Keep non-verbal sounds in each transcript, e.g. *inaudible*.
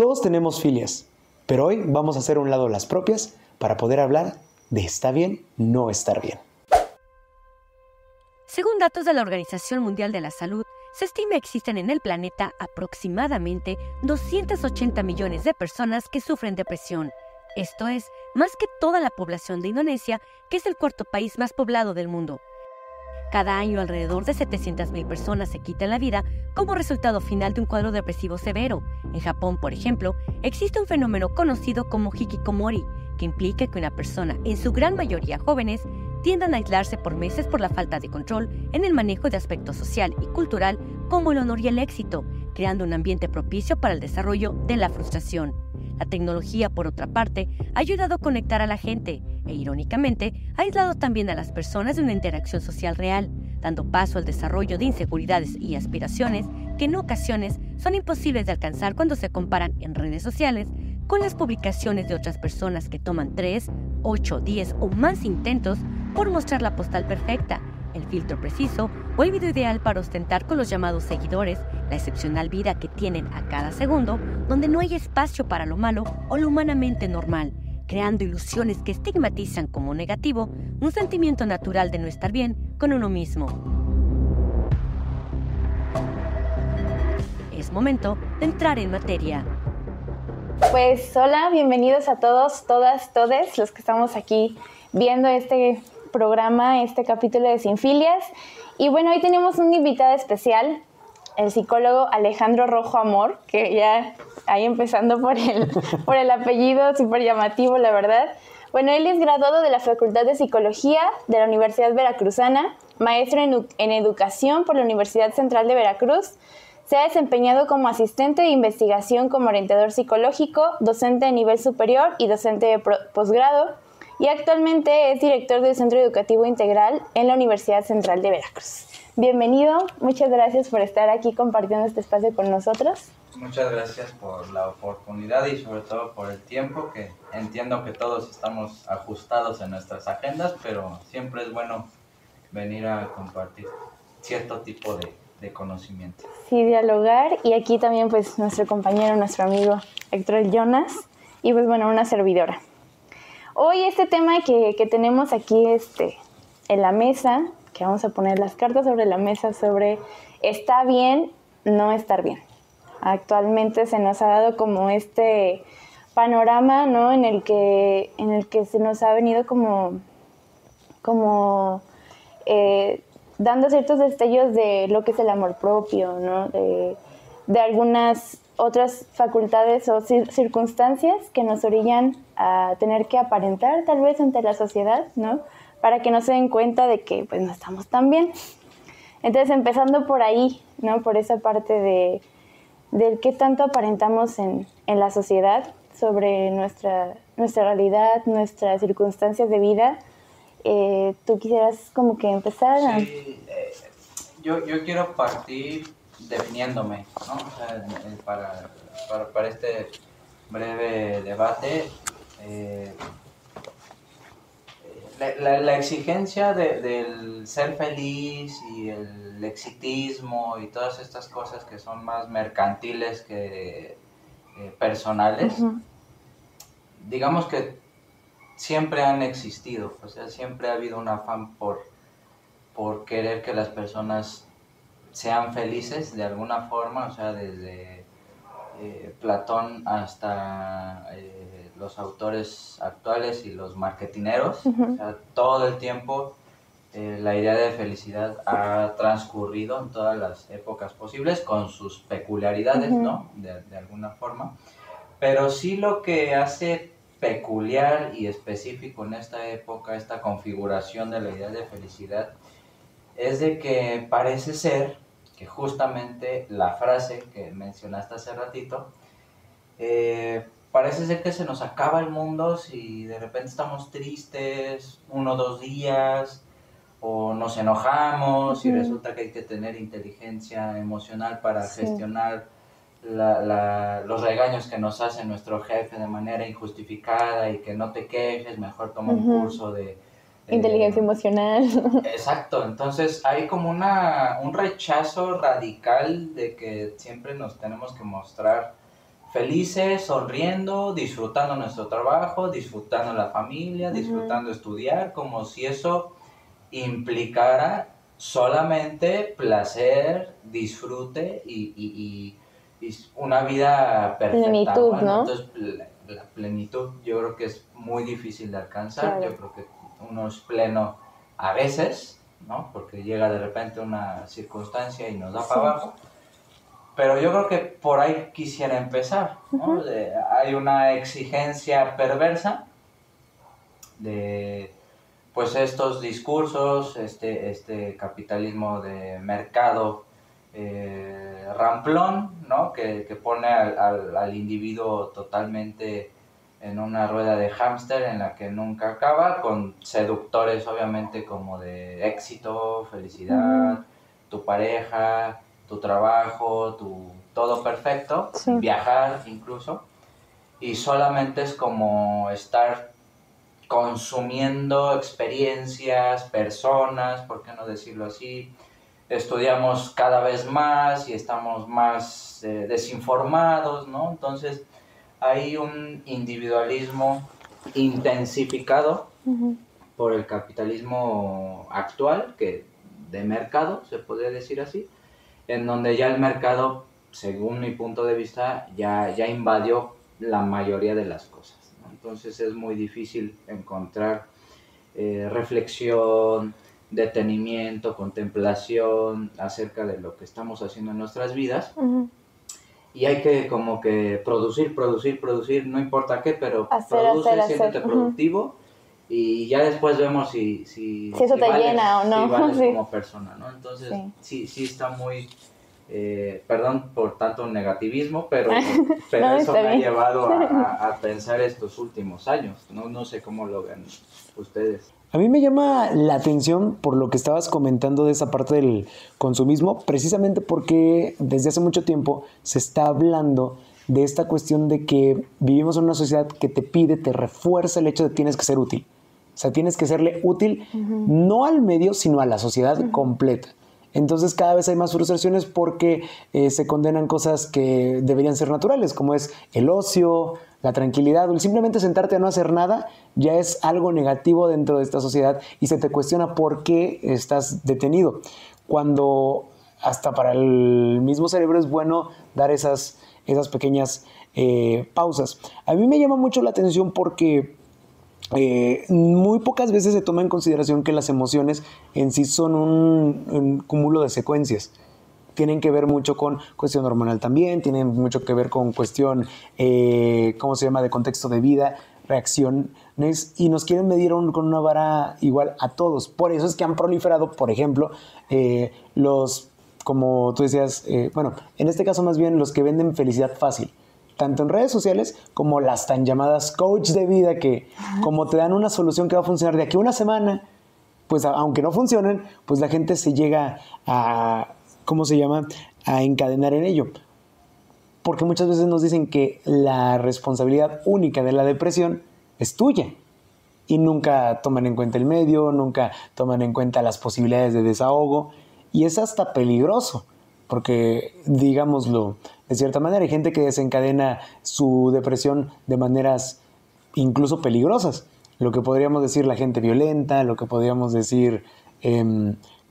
Todos tenemos filias, pero hoy vamos a hacer un lado las propias para poder hablar de está bien, no estar bien. Según datos de la Organización Mundial de la Salud, se estima existen en el planeta aproximadamente 280 millones de personas que sufren depresión. Esto es, más que toda la población de Indonesia, que es el cuarto país más poblado del mundo. Cada año alrededor de 700.000 personas se quitan la vida como resultado final de un cuadro depresivo severo. En Japón, por ejemplo, existe un fenómeno conocido como hikikomori, que implica que una persona, en su gran mayoría jóvenes, tiendan a aislarse por meses por la falta de control en el manejo de aspectos social y cultural como el honor y el éxito, creando un ambiente propicio para el desarrollo de la frustración. La tecnología, por otra parte, ha ayudado a conectar a la gente e, irónicamente, ha aislado también a las personas de una interacción social real, dando paso al desarrollo de inseguridades y aspiraciones que en ocasiones son imposibles de alcanzar cuando se comparan en redes sociales con las publicaciones de otras personas que toman 3, 8, 10 o más intentos por mostrar la postal perfecta, el filtro preciso o el video ideal para ostentar con los llamados seguidores la excepcional vida que tienen a cada segundo, donde no hay espacio para lo malo o lo humanamente normal, creando ilusiones que estigmatizan como negativo un sentimiento natural de no estar bien con uno mismo. Es momento de entrar en materia. Pues hola, bienvenidos a todos, todas, todes los que estamos aquí viendo este programa, este capítulo de Sinfilias. Y bueno, hoy tenemos un invitado especial, el psicólogo Alejandro Rojo Amor, que ya ahí empezando por el, *laughs* por el apellido súper llamativo, la verdad. Bueno, él es graduado de la Facultad de Psicología de la Universidad Veracruzana, maestro en, en Educación por la Universidad Central de Veracruz. Se ha desempeñado como asistente de investigación como orientador psicológico, docente de nivel superior y docente de posgrado y actualmente es director del Centro Educativo Integral en la Universidad Central de Veracruz. Bienvenido, muchas gracias por estar aquí compartiendo este espacio con nosotros. Muchas gracias por la oportunidad y sobre todo por el tiempo, que entiendo que todos estamos ajustados en nuestras agendas, pero siempre es bueno venir a compartir cierto tipo de, de conocimiento. Sí, dialogar y aquí también pues nuestro compañero, nuestro amigo Héctor Jonas y pues bueno, una servidora. Hoy este tema que, que tenemos aquí este, en la mesa, que vamos a poner las cartas sobre la mesa sobre está bien, no estar bien. Actualmente se nos ha dado como este panorama, ¿no? En el que, en el que se nos ha venido como, como eh, dando ciertos destellos de lo que es el amor propio, ¿no? De, de algunas otras facultades o circunstancias que nos orillan a tener que aparentar tal vez ante la sociedad, ¿no? Para que no se den cuenta de que pues no estamos tan bien. Entonces empezando por ahí, ¿no? Por esa parte de del qué tanto aparentamos en, en la sociedad sobre nuestra, nuestra realidad, nuestras circunstancias de vida. Eh, ¿Tú quisieras como que empezar? Sí, eh, yo, yo quiero partir definiéndome, ¿no? O sea, para, para, para, este breve debate, eh, la, la, exigencia de, del ser feliz y el exitismo y todas estas cosas que son más mercantiles que eh, personales, digamos que siempre han existido, o sea, siempre ha habido un afán por, por querer que las personas sean felices de alguna forma, o sea, desde eh, Platón hasta eh, los autores actuales y los marketineros, o sea, todo el tiempo eh, la idea de felicidad ha transcurrido en todas las épocas posibles con sus peculiaridades, ¿no? De, de alguna forma. Pero sí lo que hace peculiar y específico en esta época, esta configuración de la idea de felicidad, es de que parece ser que justamente la frase que mencionaste hace ratito, eh, parece ser que se nos acaba el mundo si de repente estamos tristes uno o dos días o nos enojamos y resulta que hay que tener inteligencia emocional para gestionar los regaños que nos hace nuestro jefe de manera injustificada y que no te quejes, mejor toma un curso de Inteligencia emocional. *laughs* Exacto, entonces hay como una, un rechazo radical de que siempre nos tenemos que mostrar felices, sonriendo, disfrutando nuestro trabajo, disfrutando la familia, disfrutando estudiar, como si eso implicara solamente placer, disfrute y, una vida perfecta. Plenitud, ¿no? Entonces, la, plenitud yo creo que es muy difícil de alcanzar. Yo creo que uno es pleno a veces, ¿no? Porque llega de repente una circunstancia y nos da para abajo. Pero yo creo que por ahí quisiera empezar, ¿no? hay una exigencia perversa de pues estos discursos, este, este capitalismo de mercado eh, ramplón, ¿no? que, pone al, al, individuo totalmente en una rueda de hámster en la que nunca acaba, con seductores obviamente como de éxito, felicidad, tu pareja, tu trabajo, tu todo perfecto, viajar incluso, y solamente es como estar consumiendo experiencias, personas, ¿por qué no decirlo así? Estudiamos cada vez más y estamos más eh, desinformados, ¿no? Entonces, hay un individualismo intensificado por el capitalismo actual, que de mercado, se podría decir así, en donde ya el mercado, según mi punto de vista, ya, ya invadió la mayoría de las cosas. Entonces es muy difícil encontrar eh, reflexión, detenimiento, contemplación acerca de lo que estamos haciendo en nuestras vidas y hay que como que producir, producir, producir, no importa qué, pero produce, siéntete productivo y ya después vemos si, si, si eso te llena o no. Si vales *laughs* como persona, ¿no? Entonces, sí, sí, está muy, eh, perdón por tanto negativismo, pero, *laughs* pero eso me ha llevado *laughs* a, a, pensar estos últimos años, ¿no? No sé cómo lo ven ustedes. A mí me llama la atención por lo que estabas comentando de esa parte del consumismo, precisamente porque desde hace mucho tiempo se está hablando de esta cuestión de que vivimos en una sociedad que te pide, te refuerza el hecho de que tienes que ser útil. O sea, tienes que serle útil no al medio, sino a la sociedad completa. Entonces cada vez hay más frustraciones porque eh, se condenan cosas que deberían ser naturales, como es el ocio, la tranquilidad o el simplemente sentarte a no hacer nada ya es algo negativo dentro de esta sociedad y se te cuestiona por qué estás detenido. Cuando hasta para el mismo cerebro es bueno dar esas, esas pequeñas eh, pausas. A mí me llama mucho la atención porque eh, muy pocas veces se toma en consideración que las emociones en sí son un cúmulo de secuencias tienen que ver mucho con cuestión hormonal también, tienen mucho que ver con cuestión, eh, ¿cómo se llama?, de contexto de vida, reacciones, y nos quieren medir con una vara igual a todos. Por eso es que han proliferado, por ejemplo, eh, los, como tú decías, bueno, en este caso más bien los que venden felicidad fácil tanto en redes sociales como las tan llamadas coach de vida que como te dan una solución que va a funcionar de aquí a una semana, pues aunque no funcionen, pues la gente se llega a, ¿cómo se llama?, a encadenar en ello. Porque muchas veces nos dicen que la responsabilidad única de la depresión es tuya. Y nunca toman en cuenta el medio, nunca toman en cuenta las posibilidades de desahogo. Y es hasta peligroso, porque digámoslo de cierta manera, hay gente que desencadena su depresión de maneras incluso peligrosas. Lo que podríamos decir la gente violenta, lo que podríamos decir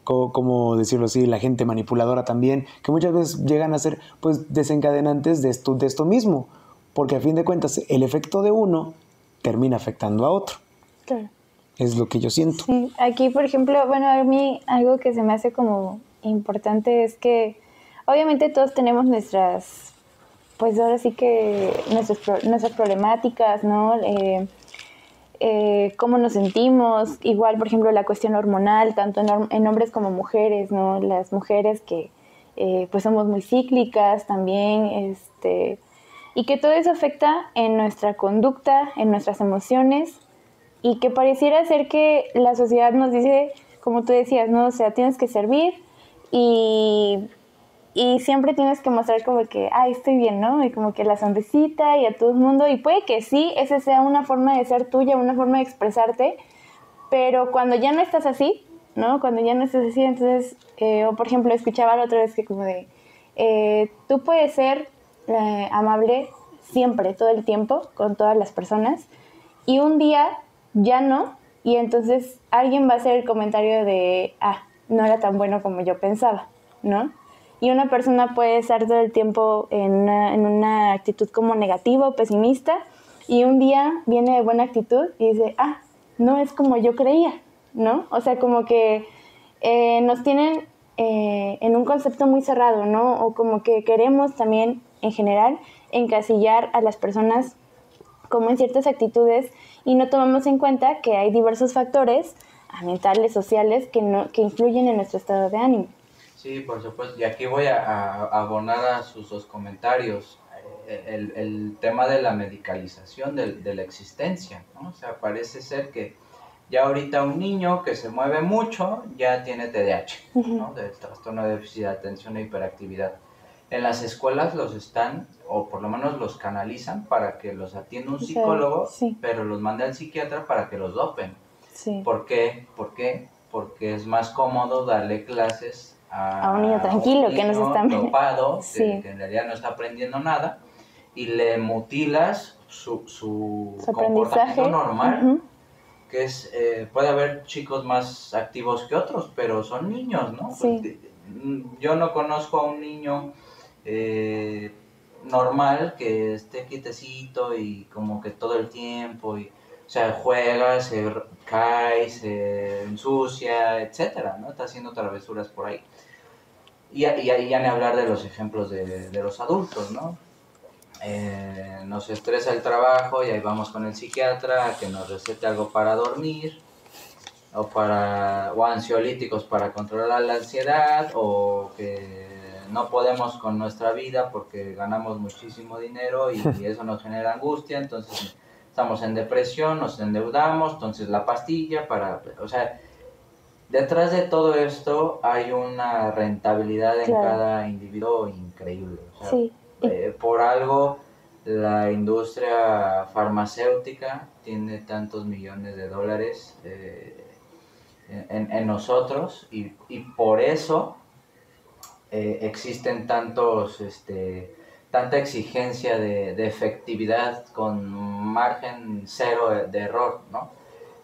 como decirlo así, la gente manipuladora también, que muchas veces llegan a ser pues desencadenantes de esto, de esto mismo, porque a fin de cuentas el efecto de uno termina afectando a otro. Claro. Es lo que yo siento. Sí, aquí por ejemplo, bueno, a mí algo que se me hace como importante es que obviamente todos tenemos nuestras, pues ahora sí que nuestras, nuestras problemáticas, ¿no? Eh, eh, cómo nos sentimos, igual por ejemplo la cuestión hormonal, tanto en, hombres como mujeres, ¿no? Las mujeres que eh, pues somos muy cíclicas también, este, y que todo eso afecta en nuestra conducta, en nuestras emociones, y que pareciera ser que la sociedad nos dice, como tú decías, ¿no? O sea, tienes que servir y y siempre tienes que mostrar como que, ay, estoy bien, ¿no? Y como que la sonrisita y a todo el mundo, y puede que sí, esa sea una forma de ser tuya, una forma de expresarte, pero cuando ya no estás así, ¿no? Cuando ya no estás así, entonces, eh, o por ejemplo, escuchaba la otra vez que como de, eh, tú puedes ser eh, amable siempre, todo el tiempo, con todas las personas, y un día ya no, y entonces alguien va a hacer el comentario de, ah, no era tan bueno como yo pensaba, ¿no? Y una persona puede estar todo el tiempo en una, en una actitud como negativa o pesimista, y un día viene de buena actitud y dice, ah, no es como yo creía, ¿no? O sea, como que eh, nos tienen eh, en un concepto muy cerrado, ¿no? O como que queremos también, en general, encasillar a las personas como en ciertas actitudes y no tomamos en cuenta que hay diversos factores ambientales, sociales, que, no, que influyen en nuestro estado de ánimo. Sí, por supuesto. Y aquí voy a, abonar a sus dos comentarios. Eh, el, el, tema de la medicalización de, de, la existencia, ¿no? O sea, parece ser que ya ahorita un niño que se mueve mucho ya tiene TDAH, ¿no? De trastorno de déficit de atención e hiperactividad. En las escuelas los están, o por lo menos los canalizan para que los atienda un psicólogo, pero los manda al psiquiatra para que los dopen. Sí. ¿Por qué? ¿Por qué? Porque es más cómodo darle clases a, un niño tranquilo que no se está dopado, *laughs* que, en realidad no está aprendiendo nada, y le mutilas su, su, comportamiento normal que es, eh, puede haber chicos más activos que otros, pero son niños, ¿no? Pues, yo no conozco a un niño eh, normal que esté quietecito y como que todo el tiempo, y, o sea, juega, se cae, se ensucia, etcétera, ¿no? Está haciendo travesuras por ahí. Y, y, y ya ni hablar de los ejemplos de, de los adultos, ¿no? Eh, nos estresa el trabajo y ahí vamos con el psiquiatra a que nos recete algo para dormir o para o ansiolíticos para controlar la ansiedad o que no podemos con nuestra vida porque ganamos muchísimo dinero y, eso nos genera angustia, entonces estamos en depresión, nos endeudamos, entonces la pastilla para, o sea, detrás de todo esto hay una rentabilidad en cada individuo increíble. sí. Eh, por algo la industria farmacéutica tiene tantos millones de dólares eh, en, nosotros y, por eso eh, existen tantos, este, tanta exigencia de, efectividad con margen cero de, error, ¿no?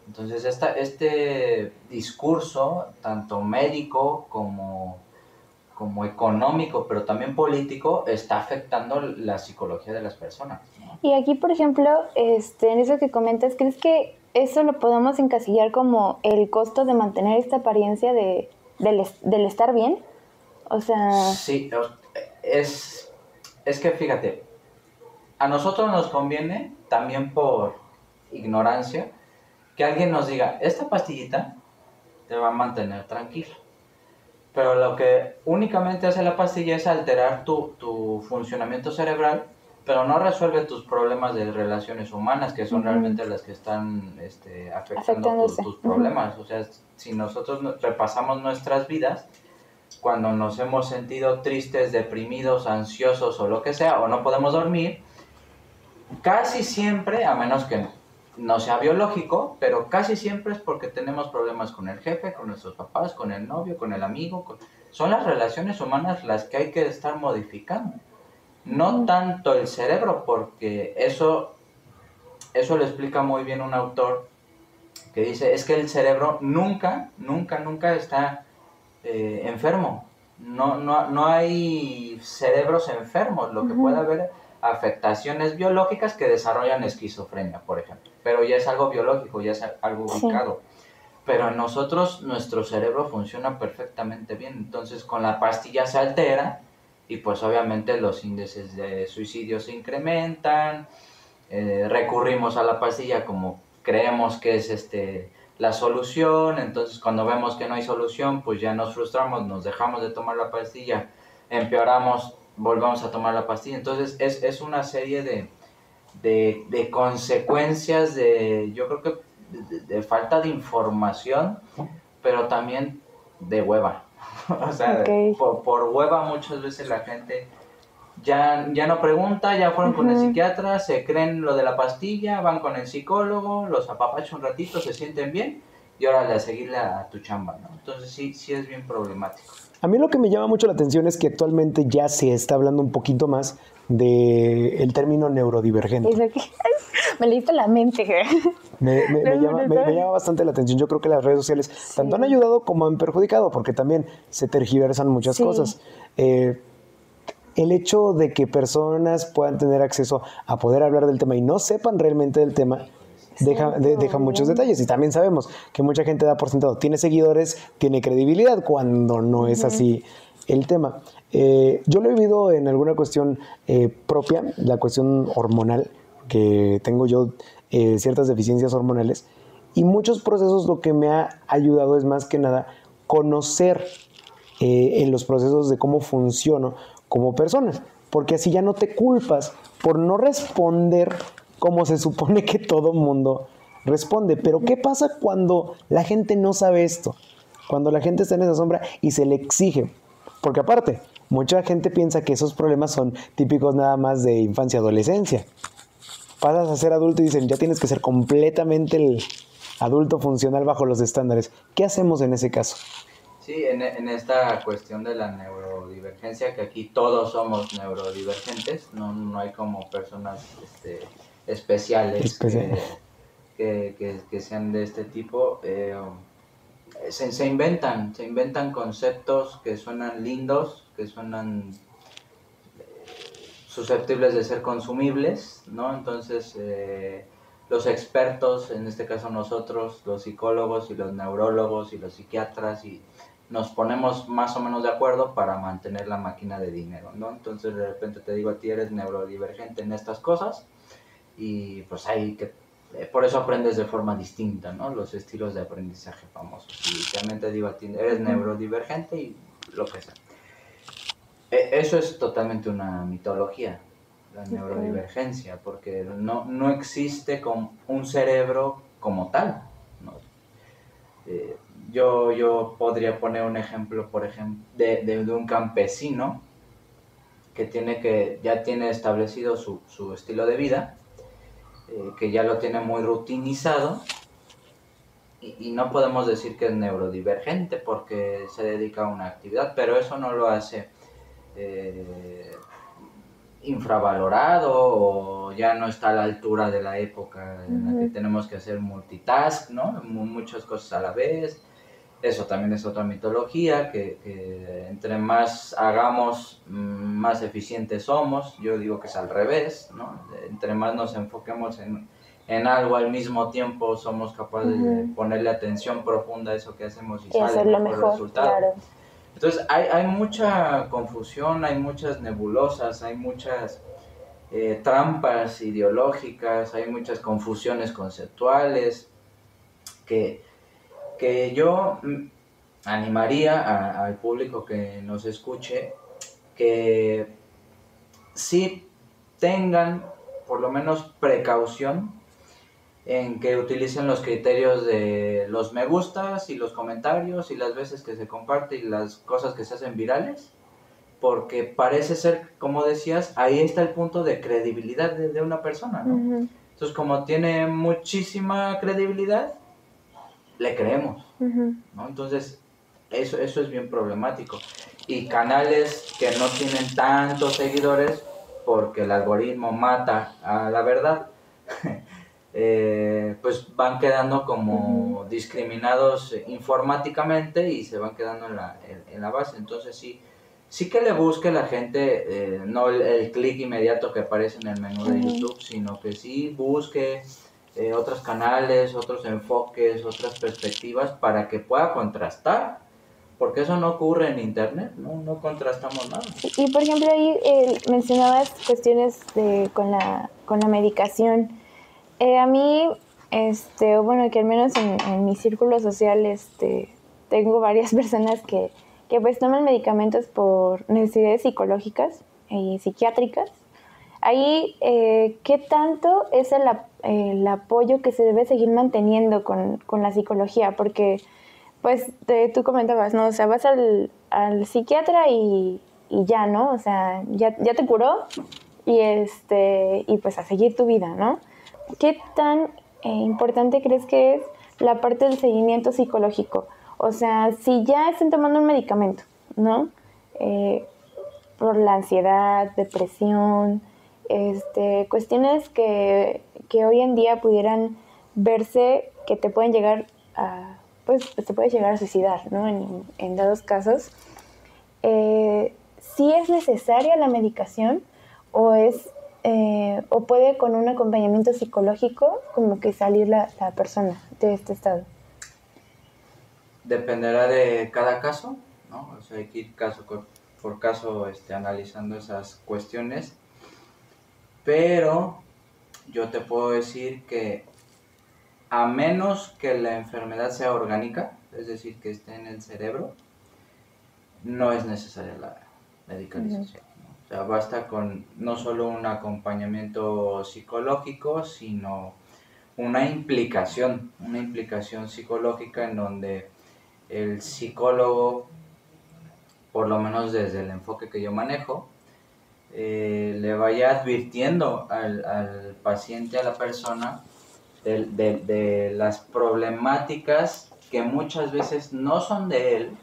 Entonces esta, este discurso, tanto médico como como económico, pero también político, está afectando la psicología de las personas. Y aquí, por ejemplo, este, en eso que comentas, ¿crees que eso lo podemos encasillar como el costo de mantener esta apariencia de, del, estar bien? O sea... Sí, es, es que fíjate, a nosotros nos conviene, también por ignorancia, que alguien nos diga, esta pastillita te va a mantener tranquilo pero lo que únicamente hace la pastilla es alterar tu, tu funcionamiento cerebral, pero no resuelve tus problemas de relaciones humanas, que son realmente las que están este, afectando tus, problemas. O sea, si nosotros repasamos nuestras vidas, cuando nos hemos sentido tristes, deprimidos, ansiosos o lo que sea, o no podemos dormir, casi siempre, a menos que no sea biológico, pero casi siempre es porque tenemos problemas con el jefe, con nuestros papás, con el novio, con el amigo. Son las relaciones humanas las que hay que estar modificando. No tanto el cerebro, porque eso, eso lo explica muy bien un autor que dice, es que el cerebro nunca, nunca, nunca está eh, enfermo. No, no, no hay cerebros enfermos. Lo que puede haber afectaciones biológicas que desarrollan esquizofrenia, por ejemplo. Pero ya es algo biológico, ya es algo ubicado. Pero en nosotros nuestro cerebro funciona perfectamente bien. Entonces con la pastilla se altera y pues obviamente los índices de suicidio se incrementan. Eh, recurrimos a la pastilla como creemos que es este la solución. Entonces cuando vemos que no hay solución, pues ya nos frustramos, nos dejamos de tomar la pastilla, empeoramos volvamos a tomar la pastilla. Entonces es, es una serie de, de, consecuencias de, yo creo que, de, falta de información, pero también de hueva. *laughs* o sea, por, hueva muchas veces la gente ya, ya no pregunta, ya fueron con el psiquiatra, se creen lo de la pastilla, van con el psicólogo, los apapachan un ratito, se sienten bien y órale a seguirle a tu chamba, ¿no? Entonces sí, sí es bien problemático. A mí lo que me llama mucho la atención es que actualmente ya se está hablando un poquito más del el término neurodivergente. *laughs* me leíste la mente. Me, me, *laughs* llama, me, llama, bastante la atención. Yo creo que las redes sociales tanto han ayudado como han perjudicado, porque también se tergiversan muchas cosas. Eh, el hecho de que personas puedan tener acceso a poder hablar del tema y no sepan realmente del tema, deja, deja muchos detalles. Y también sabemos que mucha gente da por sentado, tiene seguidores, tiene credibilidad, cuando no es así el tema. Eh, yo lo he vivido en alguna cuestión eh, propia, la cuestión hormonal, que tengo yo eh, ciertas deficiencias hormonales, y muchos procesos lo que me ha ayudado es más que nada conocer en los procesos de cómo funciono como persona, porque así ya no te culpas por no responder como se supone que todo mundo responde. Pero ¿qué pasa cuando la gente no sabe esto? Cuando la gente está en esa sombra y se le exige. Porque aparte, mucha gente piensa que esos problemas son típicos nada más de infancia, adolescencia. Pasas a ser adulto y dicen, ya tienes que ser completamente el adulto funcional bajo los estándares. ¿Qué hacemos en ese caso? Sí, en, esta cuestión de la neurodivergencia, que aquí todos somos neurodivergentes, no, no hay como personas este, especiales que, que, sean de este tipo, eh, se, se, inventan, se inventan conceptos que suenan lindos, que suenan eh, susceptibles de ser consumibles, ¿no? Entonces, eh, los expertos, en este caso nosotros, los psicólogos y los neurólogos y los psiquiatras, y nos ponemos más o menos de acuerdo para mantener la máquina de dinero, ¿no? Entonces, de repente te digo a ti, eres neurodivergente en estas cosas, y pues hay que, eh, por eso aprendes de forma distinta, ¿no? Los estilos de aprendizaje famosos. Y realmente digo, eres neurodivergente y lo que sea. E, eso es totalmente una mitología, la neurodivergencia, porque no, no existe con un cerebro como tal. Yo, yo podría poner un ejemplo, por ejemplo, de, de, un campesino que tiene que ya tiene establecido su, su estilo de vida eh, que ya lo tiene muy rutinizado y, no podemos decir que es neurodivergente porque se dedica a una actividad, pero eso no lo hace eh, infravalorado o ya no está a la altura de la época en la que tenemos que hacer multitask, ¿no? Muchas cosas a la vez eso también es otra mitología, que, entre más hagamos, mm, más eficientes somos. Yo digo que es al revés, ¿no? Entre más nos enfoquemos en, algo al mismo tiempo, somos capaces de ponerle atención profunda a eso que hacemos y, sale el mejor, resultado. Entonces hay, hay, mucha confusión, hay muchas nebulosas, hay muchas eh, trampas ideológicas, hay muchas confusiones conceptuales que que yo mm, animaría al público que nos escuche que sí tengan por lo menos precaución en que utilicen los criterios de los me gustas y los comentarios y las veces que se comparte y las cosas que se hacen virales, porque parece ser, como decías, ahí está el punto de credibilidad de, una persona, ¿no? Entonces, como tiene muchísima credibilidad, le creemos, ¿no? Entonces, eso, eso es bien problemático. Y canales que no tienen tantos seguidores porque el algoritmo mata a la verdad, *laughs* eh, pues van quedando como discriminados informáticamente y se van quedando en la, en, la base. Entonces sí, sí que le busque la gente, eh, no el, el clic inmediato que aparece en el menú de YouTube, sino que sí busque eh, otros canales, otros enfoques, otras perspectivas para que pueda contrastar. Porque eso no ocurre en Internet, no, no contrastamos nada. Y por ejemplo ahí eh, mencionabas cuestiones de, con, la, con la medicación. Eh, a mí, este, bueno, que al menos en, mi círculo social este, tengo varias *laughs* personas que, que pues toman medicamentos por necesidades psicológicas y psiquiátricas Ahí, eh, ¿qué tanto es el, apoyo que se debe seguir manteniendo con, la psicología? Porque, pues, tú comentabas, ¿no? O sea, vas al, psiquiatra y, ya, ¿no? O sea, ya, ya te curó y, este, y pues a seguir tu vida, ¿no? ¿Qué tan eh, importante crees que es la parte del seguimiento psicológico. O sea, si ya están tomando un medicamento, ¿no? Eh, por la ansiedad, depresión, este, cuestiones que, hoy en día pudieran verse que te pueden llegar a, pues, te puedes llegar a suicidar, ¿no? En, dados casos. Eh, si es necesaria la medicación o es eh, o puede con un acompañamiento psicológico como que salir la, persona de este estado. Dependerá de cada caso, ¿no? O sea, hay que ir caso por caso este, analizando esas cuestiones. Pero yo te puedo decir que a menos que la enfermedad sea orgánica, es decir, que esté en el cerebro, no es necesaria la medicalización. O sea, basta con no solo un acompañamiento psicológico, sino una implicación, una implicación psicológica en donde el psicólogo, por lo menos desde el enfoque que yo manejo, eh, le vaya advirtiendo al, paciente, a la persona, de, de las problemáticas que muchas veces no son de él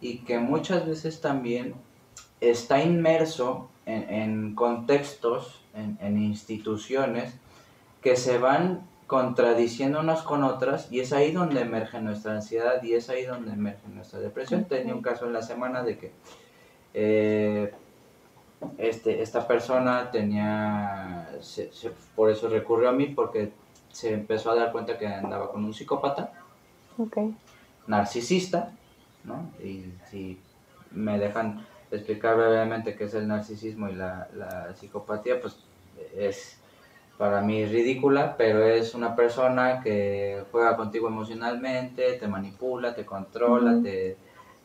y que muchas veces también está inmerso en, contextos, en, instituciones que se van contradiciendo unas con otras y es ahí donde emerge nuestra ansiedad y es ahí donde emerge nuestra depresión. Tenía un caso en la semana de que eh, este, esta persona tenía, por eso recurrió a mí porque se empezó a dar cuenta que andaba con un psicópata, narcisista, ¿no? Y si me dejan explicar brevemente qué es el narcisismo y la, psicopatía, pues es para mí ridícula, pero es una persona que juega contigo emocionalmente, te manipula, te controla, te,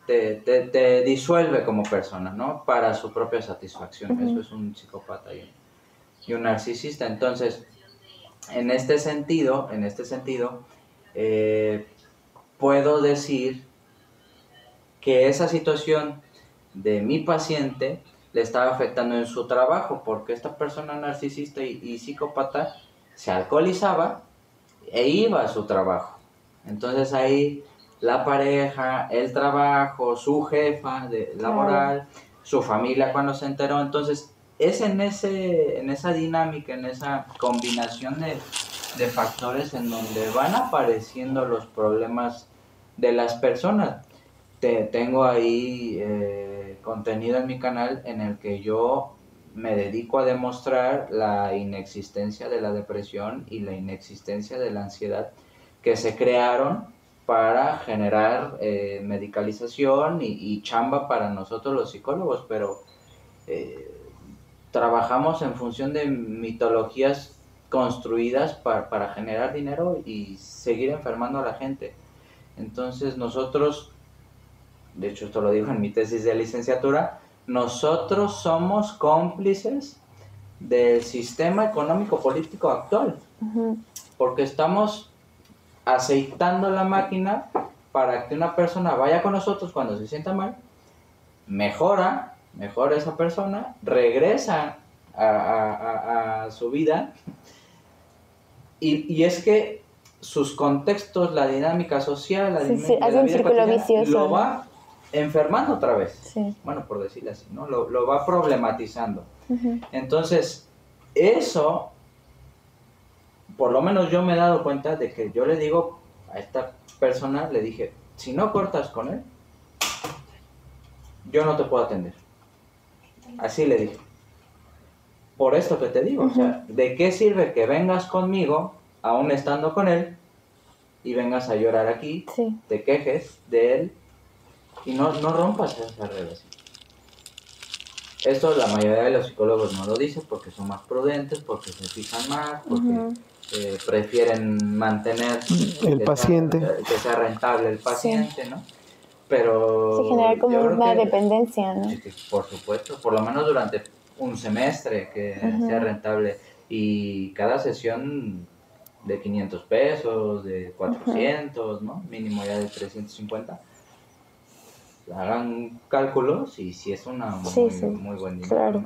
te, disuelve como persona, ¿no? Para su propia satisfacción. Eso es un psicópata y, un narcisista. Entonces, en este sentido, en este sentido, eh, puedo decir que esa situación de mi paciente le estaba afectando en su trabajo, porque esta persona narcisista y, psicópata se alcoholizaba e iba a su trabajo. Entonces ahí la pareja, el trabajo, su jefa de, laboral, su familia cuando se enteró, entonces es en, ese, en esa dinámica, en esa combinación de, de factores en donde van apareciendo los problemas de las personas. Te, tengo ahí eh, contenido en mi canal en el que yo me dedico a demostrar la inexistencia de la depresión y la inexistencia de la ansiedad que se crearon para generar eh, medicalización y, chamba para nosotros los psicólogos, pero eh, trabajamos en función de mitologías construidas para, para generar dinero y seguir enfermando a la gente. Entonces nosotros de hecho esto lo digo en mi tesis de licenciatura, nosotros somos cómplices del sistema económico político actual, porque estamos aceitando la máquina para que una persona vaya con nosotros cuando se sienta mal, mejora, mejora esa persona, regresa a, su vida, y, y, es que sus contextos, la dinámica social, la dinámica un círculo vicioso, lo va enfermando otra vez. Bueno, por decirlo así, ¿no? Lo, va problematizando. Entonces, eso, por lo menos yo me he dado cuenta de que yo le digo a esta persona, le dije, si no cortas con él, yo no te puedo atender. Así le dije. Por esto que te digo, o sea, ¿de qué sirve que vengas conmigo, aún estando con él, y vengas a llorar aquí, te quejes de él y no, no rompas esa relación. Esto la mayoría de los psicólogos no lo dicen porque son más prudentes, porque se fijan más, porque eh, prefieren mantener el paciente, que sea rentable el paciente, ¿no? Pero se genera como una dependencia, ¿no? por supuesto, por lo menos durante un semestre que sea rentable y cada sesión de 500 pesos, de 400, ¿no? Mínimo ya de 350 hagan cálculos y si es una muy, muy buen dinero.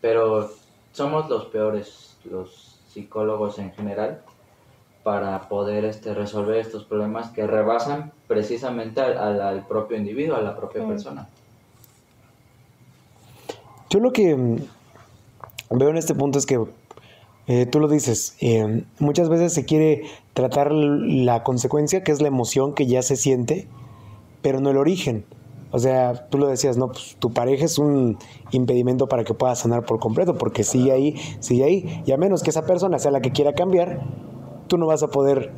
Pero somos los peores, los psicólogos en general, para poder este, resolver estos problemas que rebasan precisamente al, al, propio individuo, a la propia persona. Yo lo que mm, veo en este punto es que eh, tú lo dices, eh, muchas veces se quiere tratar la consecuencia, que es la emoción que ya se siente, pero no el origen. O sea, tú lo decías, no, pues tu pareja es un impedimento para que puedas sanar por completo, porque sigue ahí, sigue ahí, y a menos que esa persona sea la que quiera cambiar, tú no vas a poder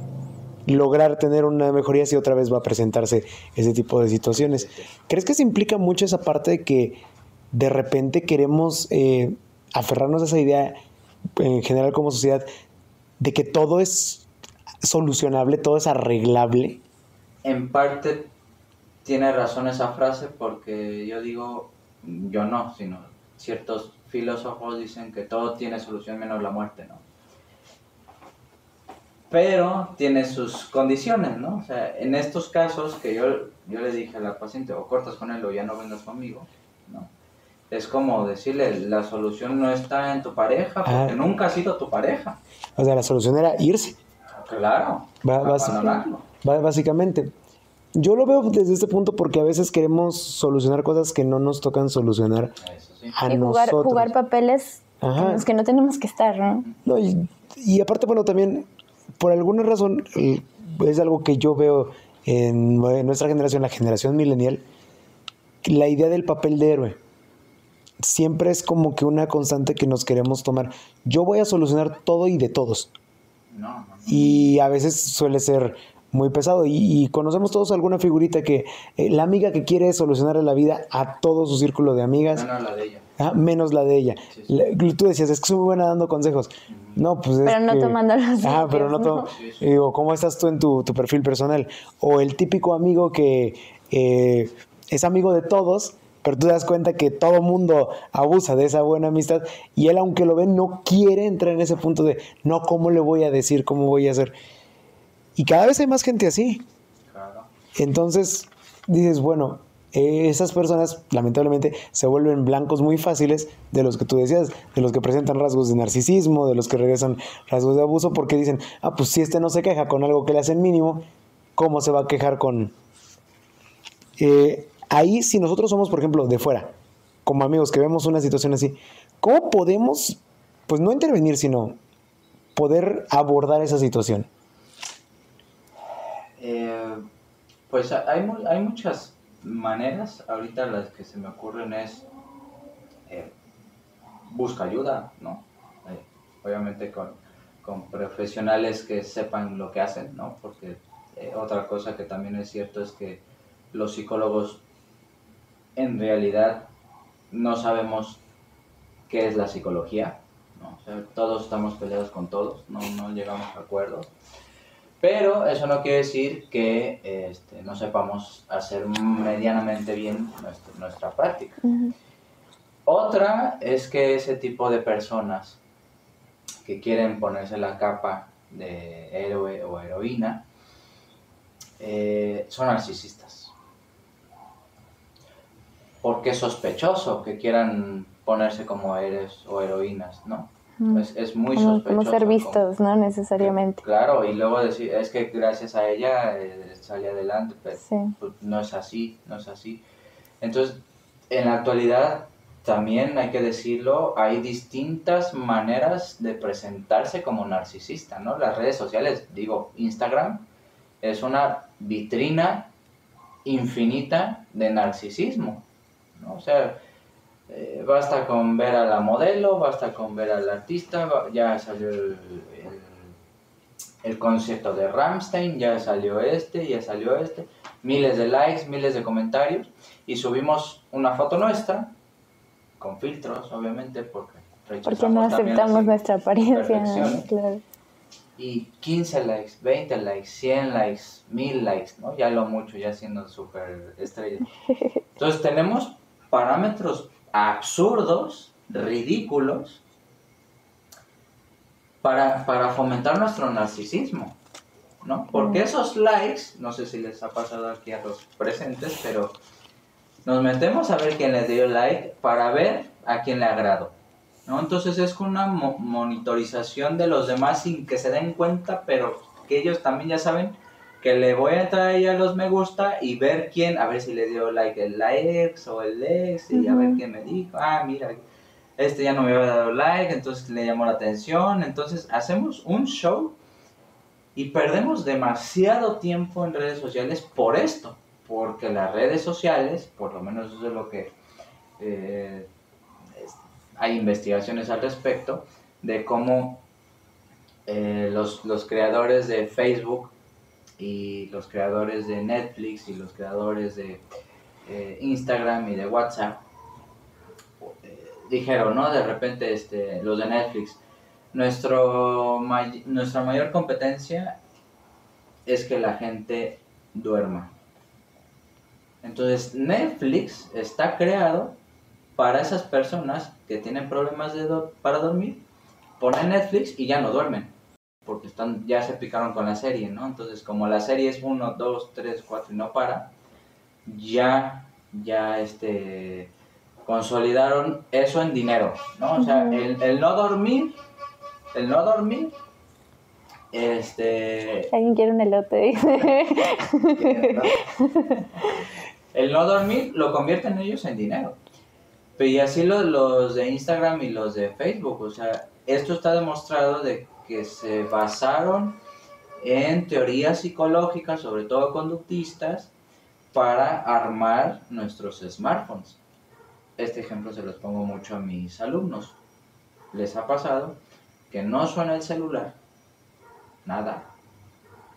lograr tener una mejoría si otra vez va a presentarse ese tipo de situaciones. ¿Crees que se implica mucho esa parte de que de repente queremos eh, aferrarnos a esa idea en general como sociedad de que todo es solucionable, todo es arreglable? En parte tiene razón esa frase porque yo digo, yo no, sino ciertos filósofos dicen que todo tiene solución menos la muerte, ¿no? Pero tiene sus condiciones, ¿no? O sea, en estos casos que yo, yo le dije a la paciente, o cortas con él o ya no vengas conmigo, ¿no? es como decirle, la solución no está en tu pareja, porque ah. nunca ha sido tu pareja. O sea, la solución era irse. Claro. básicamente. Yo lo veo desde este punto porque a veces queremos solucionar cosas que no nos tocan solucionar a y jugar, jugar papeles en los que no tenemos que estar, ¿no? no y, y, aparte, bueno, también, por alguna razón, es algo que yo veo en nuestra generación, la generación millennial, la idea del papel de héroe siempre es como que una constante que nos queremos tomar. Yo voy a solucionar todo y de todos. Y a veces suele ser muy pesado. Y, conocemos todos alguna figurita que eh, la amiga que quiere solucionar la vida a todo su círculo de amigas. Menos la de ella. Ah, menos la de ella. tú decías, es que soy muy buena dando consejos. No, pues Pero no tomando los Ah, pero no tomo. Digo, ¿cómo estás tú en tu, perfil personal? O el típico amigo que eh, es amigo de todos, pero tú te das cuenta que todo mundo abusa de esa buena amistad y él, aunque lo ve, no quiere entrar en ese punto de, no, ¿cómo le voy a decir? ¿Cómo voy a hacer? Y cada vez hay más gente así. Entonces, dices, bueno, esas personas lamentablemente se vuelven blancos muy fáciles de los que tú decías, de los que presentan rasgos de narcisismo, de los que regresan rasgos de abuso, porque dicen, ah, pues si este no se queja con algo que le hacen mínimo, ¿cómo se va a quejar con... Eh, Ahí, si nosotros somos, por ejemplo, de fuera, como amigos que vemos una situación así, ¿cómo podemos, pues no intervenir, sino poder abordar esa situación? Eh, pues hay, hay muchas maneras. Ahorita las que se me ocurren es eh, busca ayuda, ¿no? Eh, obviamente con, con, profesionales que sepan lo que hacen, ¿no? Porque otra cosa que también es cierto es que los psicólogos en realidad no sabemos qué es la psicología. todos estamos peleados con todos, no, llegamos a acuerdos. Pero eso no quiere decir que este, no sepamos hacer medianamente bien nuestra, práctica. Otra es que ese tipo de personas que quieren ponerse la capa de héroe o heroína eh, son narcisistas porque es sospechoso que quieran ponerse como héroes o heroínas, ¿no? Es, es, muy sospechoso. Como ser vistos, ¿no? Necesariamente. claro, y luego decir, es que gracias a ella eh, salí adelante, pero pues, no es así, no es así. Entonces, en la actualidad, también hay que decirlo, hay distintas maneras de presentarse como narcisista, ¿no? Las redes sociales, digo, Instagram es una vitrina infinita de narcisismo. O sea, eh, basta con ver a la modelo, basta con ver al artista, ya salió el, el, concepto de Ramstein, ya salió este, ya salió este, miles de likes, miles de comentarios, y subimos una foto nuestra, con filtros, obviamente, porque porque no aceptamos nuestra apariencia, claro. Y 15 likes, 20 likes, 100 likes, 1000 likes, ¿no? Ya lo mucho, ya siendo súper estrella. *laughs* Entonces tenemos parámetros absurdos, ridículos, para, para fomentar nuestro narcisismo. ¿no? Porque esos likes, no sé si les ha pasado aquí a los presentes, pero nos metemos a ver quién le dio like para ver a quién le agrado. ¿no? Entonces es una monitorización de los demás sin que se den cuenta, pero que ellos también ya saben que le voy a entrar ahí a los me gusta y ver quién, a ver si le dio like el ex o el ex y a ver quién me dijo, ah, mira, este ya no me había dado like, entonces le llamó la atención, entonces hacemos un show y perdemos demasiado tiempo en redes sociales por esto, porque las redes sociales, por lo menos eso es lo que eh, hay investigaciones al respecto, de cómo eh, los, los creadores de Facebook y los creadores de Netflix y los creadores de eh, Instagram y de WhatsApp eh, dijeron, ¿no? De repente este, los de Netflix, nuestro nuestra mayor competencia es que la gente duerma. Entonces Netflix está creado para esas personas que tienen problemas de para dormir, ponen Netflix y ya no duermen porque están, ya se picaron con la serie, ¿no? Entonces, como la serie es 1, 2, 3, 4 y no para, ya, ya, este, consolidaron eso en dinero, ¿no? O sea, el, el no dormir, el no dormir, este... Alguien quiere un elote, *laughs* el no dormir lo convierten ellos en dinero. Y así los, los de Instagram y los de Facebook, o sea, esto está demostrado de que se basaron en teorías psicológicas, sobre todo conductistas, para armar nuestros smartphones. Este ejemplo se los pongo mucho a mis alumnos. Les ha pasado que no suena el celular, nada,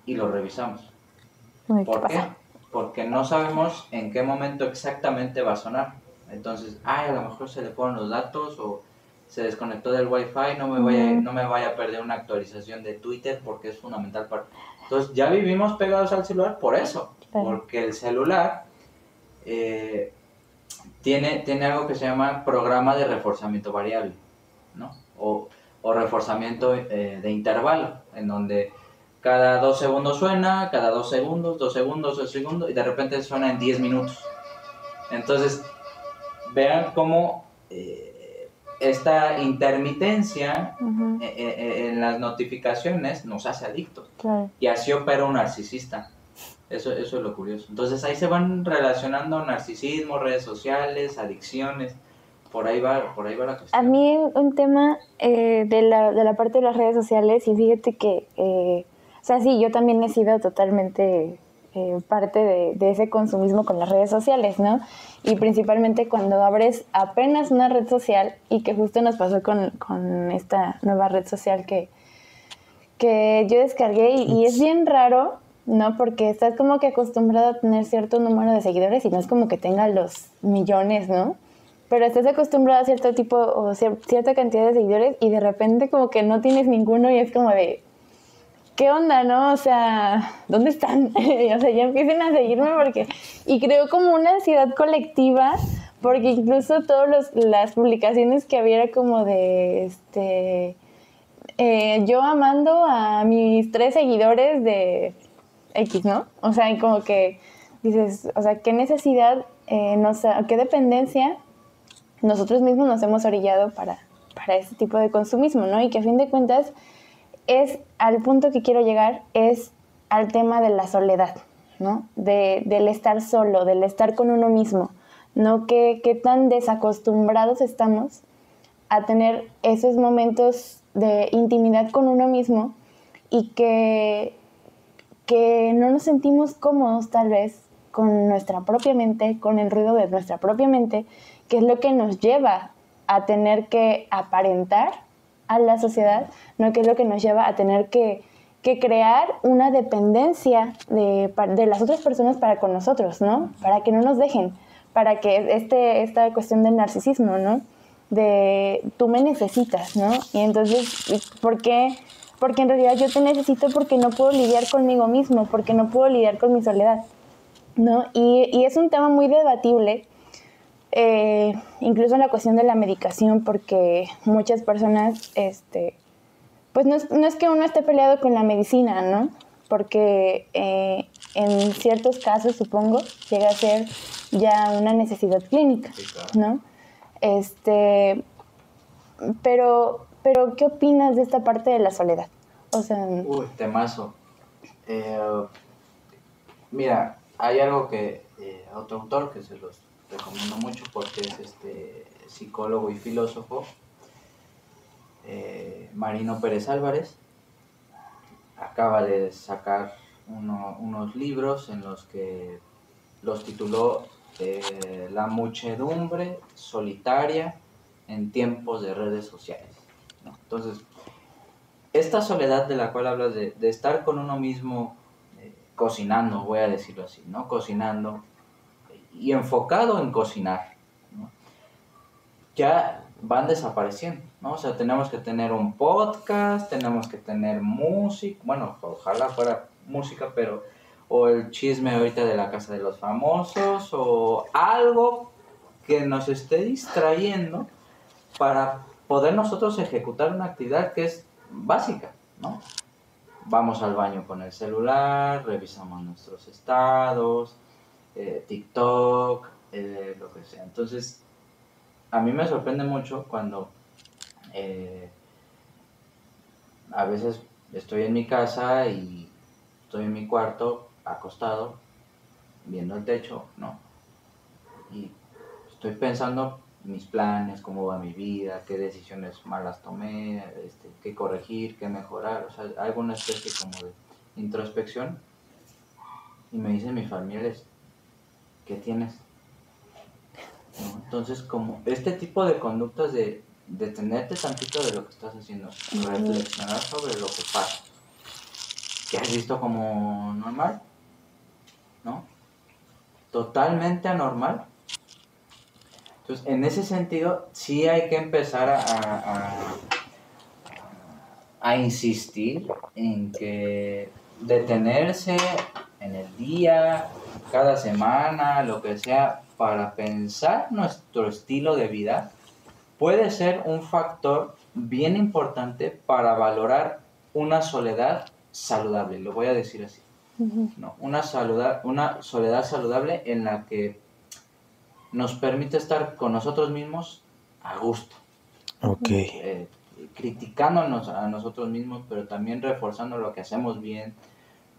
y lo revisamos. ¿Por qué? Porque no sabemos en qué momento exactamente va a sonar. Entonces, ay, a lo mejor se le ponen los datos o se desconectó del wifi, no me vaya, no me vaya a perder una actualización de Twitter porque es fundamental para... Entonces ya vivimos pegados al celular por eso, porque el celular eh, tiene, tiene algo que se llama programa de reforzamiento variable, ¿no? O, o reforzamiento eh, de intervalo, en donde cada dos segundos suena, cada dos segundos, dos segundos, dos segundos, y de repente suena en diez minutos. Entonces, vean cómo... Eh, esta intermitencia eh, eh, eh, en las notificaciones nos hace adictos. Y así opera un narcisista. Eso, eso es lo curioso. Entonces ahí se van relacionando narcisismo, redes sociales, adicciones. Por ahí va, por ahí va la cuestión. A mí un tema de, la, de la parte de las redes sociales, y fíjate que, o sea, sí, yo también he sido totalmente eh, parte de, ese consumismo con las redes sociales, ¿no? Y principalmente cuando abres apenas una red social y que justo nos pasó con, esta nueva red social que, que yo descargué y, es bien raro, ¿no? Porque estás como que acostumbrado a tener cierto número de seguidores y no es como que tenga los millones, ¿no? Pero estás acostumbrado a cierto tipo o cierta cantidad de seguidores y de repente como que no tienes ninguno y es como de, ¿qué onda, no? O sea, ¿dónde están? *laughs* o sea, ya empiecen a seguirme porque... Y creo como una ansiedad colectiva, porque incluso todas las publicaciones que había como de, este, eh, yo amando a mis tres seguidores de X, ¿no? O sea, como que dices, o sea, qué necesidad, eh, qué dependencia nosotros mismos nos hemos orillado para, para ese tipo de consumismo, ¿no? Y que a fin de cuentas es al punto que quiero llegar, es al tema de la soledad, ¿no? De, del estar solo, del estar con uno mismo, ¿no? ¿Qué, qué tan desacostumbrados estamos a tener esos momentos de intimidad con uno mismo y que, que no nos sentimos cómodos tal vez con nuestra propia mente, con el ruido de nuestra propia mente, que es lo que nos lleva a tener que aparentar a la sociedad, ¿no? que es lo que nos lleva a tener que, crear una dependencia de, las otras personas para con nosotros, ¿no? Para que no nos dejen, para que este, esta cuestión del narcisismo, ¿no? De tú me necesitas, ¿no? Y entonces, ¿por qué? Porque en realidad yo te necesito porque no puedo lidiar conmigo mismo, porque no puedo lidiar con mi soledad, ¿no? Y, y es un tema muy debatible eh, incluso en la cuestión de la medicación, porque muchas personas, este, pues no es, que uno esté peleado con la medicina, ¿no? Porque eh, en ciertos casos, supongo, llega a ser ya una necesidad clínica, ¿no? Este, pero, pero, ¿qué opinas de esta parte de la soledad? O sea... Uy, temazo. Eh, mira, hay algo que eh, otro autor que se los recomiendo mucho porque es este psicólogo y filósofo, eh, Marino Pérez Álvarez, acaba de sacar unos libros en los que los tituló La muchedumbre solitaria en tiempos de redes sociales. Entonces, esta soledad de la cual hablas de, estar con uno mismo eh, cocinando, voy a decirlo así, ¿no? Cocinando y enfocado en cocinar, ya van desapareciendo, ¿no? O sea, tenemos que tener un podcast, tenemos que tener música, bueno, ojalá fuera música, pero o el chisme ahorita de la casa de los famosos o algo que nos esté distrayendo para poder nosotros ejecutar una actividad que es básica, ¿no? Vamos al baño con el celular, revisamos nuestros estados, eh, TikTok, eh, lo que sea. Entonces, a mí me sorprende mucho cuando eh, a veces estoy en mi casa y estoy en mi cuarto acostado viendo el techo, ¿no? Y estoy pensando mis planes, cómo va mi vida, qué decisiones malas tomé, este, qué corregir, qué mejorar, o sea, alguna especie como de introspección. Y me dicen mis familiares, ¿qué tienes? Entonces, como este tipo de conductas de detenerte tantito de lo que estás haciendo, reflexionar sobre lo que pasa, que has visto como normal, ¿no? Totalmente anormal, entonces, en ese sentido, sí hay que empezar a, a, insistir en que detenerse en el día, cada semana, lo que sea, para pensar nuestro estilo de vida, puede ser un factor bien importante para valorar una soledad saludable, lo voy a decir así. no, una, una soledad saludable en la que nos permite estar con nosotros mismos a gusto. Ok. Eh, criticándonos a nosotros mismos, pero también reforzando lo que hacemos bien,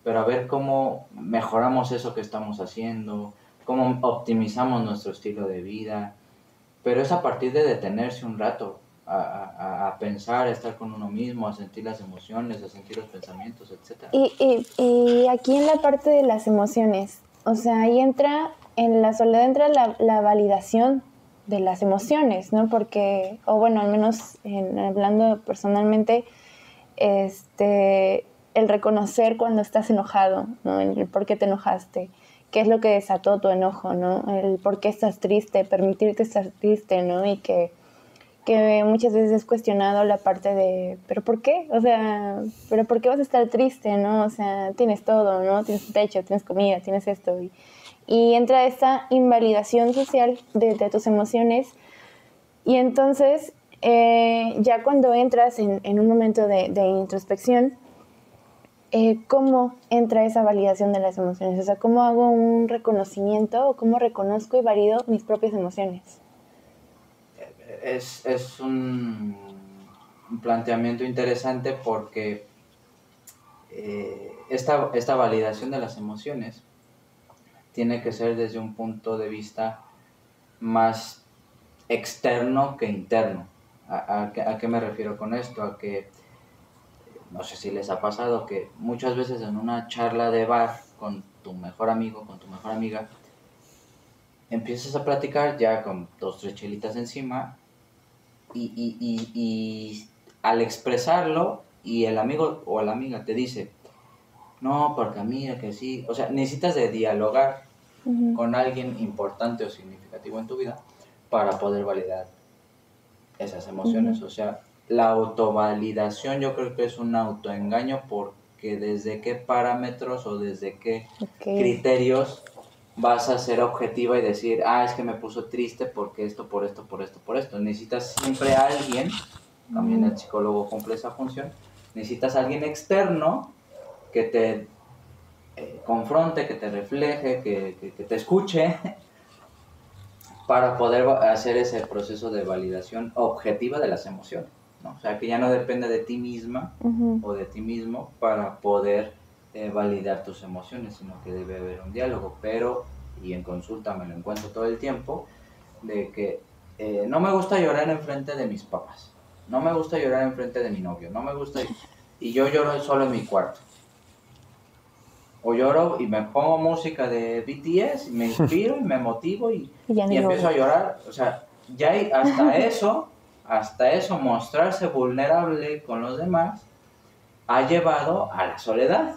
pero a ver cómo mejoramos eso que estamos haciendo, cómo optimizamos nuestro estilo de vida, pero es a partir de detenerse un rato, a, a, pensar, a estar con uno mismo, a sentir las emociones, a sentir los pensamientos, etc. Y, y, y aquí en la parte de las emociones, o sea, ahí entra en la soledad entra la, validación de las emociones, ¿no? Porque, o bueno, al menos hablando personalmente, este, el reconocer cuando estás enojado, ¿no? El, por qué te enojaste, qué es lo que desató tu enojo, ¿no? El por qué estás triste, permitirte estar triste, ¿no? Y que, que muchas veces es cuestionado la parte de, ¿pero por qué? O sea, ¿pero por qué vas a estar triste, no? O sea, tienes todo, ¿no? Tienes techo, tienes comida, tienes esto. Y, y entra esta invalidación social de, tus emociones y entonces eh, ya cuando entras en, un momento de, introspección, eh, ¿cómo entra esa validación de las emociones? O sea, ¿cómo hago un reconocimiento o cómo reconozco y valido mis propias emociones? Es, un, planteamiento interesante porque eh, esta, esta validación de las emociones tiene que ser desde un punto de vista más externo que interno. ¿A, qué me refiero con esto? A que, no sé si les ha pasado, que muchas veces en una charla de bar con tu mejor amigo, con tu mejor amiga, empiezas a platicar ya con dos, tres chelitas encima y, y al expresarlo y el amigo o la amiga te dice, no, porque mira que sí, o sea, necesitas de dialogar con alguien importante o significativo en tu vida para poder validar esas emociones. O sea, la autovalidación yo creo que es un autoengaño porque desde qué parámetros o desde qué criterios vas a ser objetiva y decir, ah, es que me puso triste porque esto, por esto, por esto, por esto. Necesitas siempre a alguien, también el psicólogo cumple esa función, necesitas a alguien externo que te eh, confronte, que te refleje, que, te escuche, *laughs* para poder hacer ese proceso de validación objetiva de las emociones. ¿No? O sea, que ya no depende de ti misma o de ti mismo para poder eh, validar tus emociones, sino que debe haber un diálogo. Pero, y en consulta me lo encuentro todo el tiempo, de que eh, no me gusta llorar en frente de mis papás, no me gusta llorar en frente de mi novio, no me gusta... Y yo lloro solo en mi cuarto. O lloro y me pongo música de BTS, y me *laughs* inspiro y me motivo y, Y no y empiezo a llorar. O sea, ya hay hasta *laughs* eso, hasta eso, mostrarse vulnerable con los demás, ha llevado a la soledad.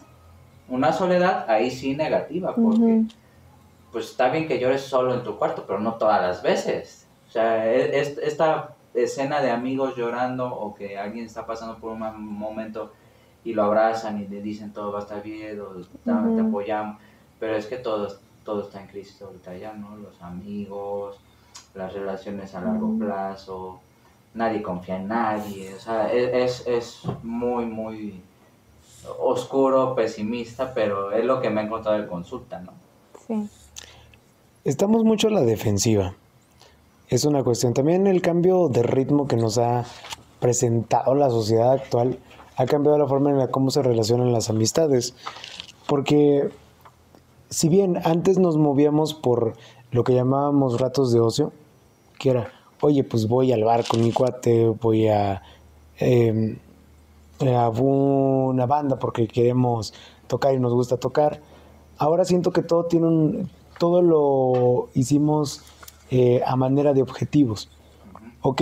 Una soledad ahí sí negativa, porque pues está bien que llores solo en tu cuarto, pero no todas las veces. O sea, e- es- esta escena de amigos llorando o que alguien está pasando por un momento y lo abrazan y le dicen todo va a estar bien o "Ta- te apoyamos, pero es que todo, todo está en crisis ahorita ya, ¿no? Los amigos, las relaciones a largo plazo, nadie confía en nadie, o sea, e- es, es muy, muy oscuro, pesimista, pero es lo que me he encontrado en consulta, ¿no? Sí. Estamos mucho a la defensiva. Es una cuestión. También el cambio de ritmo que nos ha presentado la sociedad actual ha cambiado la forma en la cómo se relacionan las amistades. Porque si bien antes nos movíamos por lo que llamábamos ratos de ocio, que era, oye, pues voy al bar con mi cuate, voy a, eh, a una banda porque queremos tocar y nos gusta tocar. Ahora siento que todo tiene un, todo lo hicimos eh, a manera de objetivos. Ok,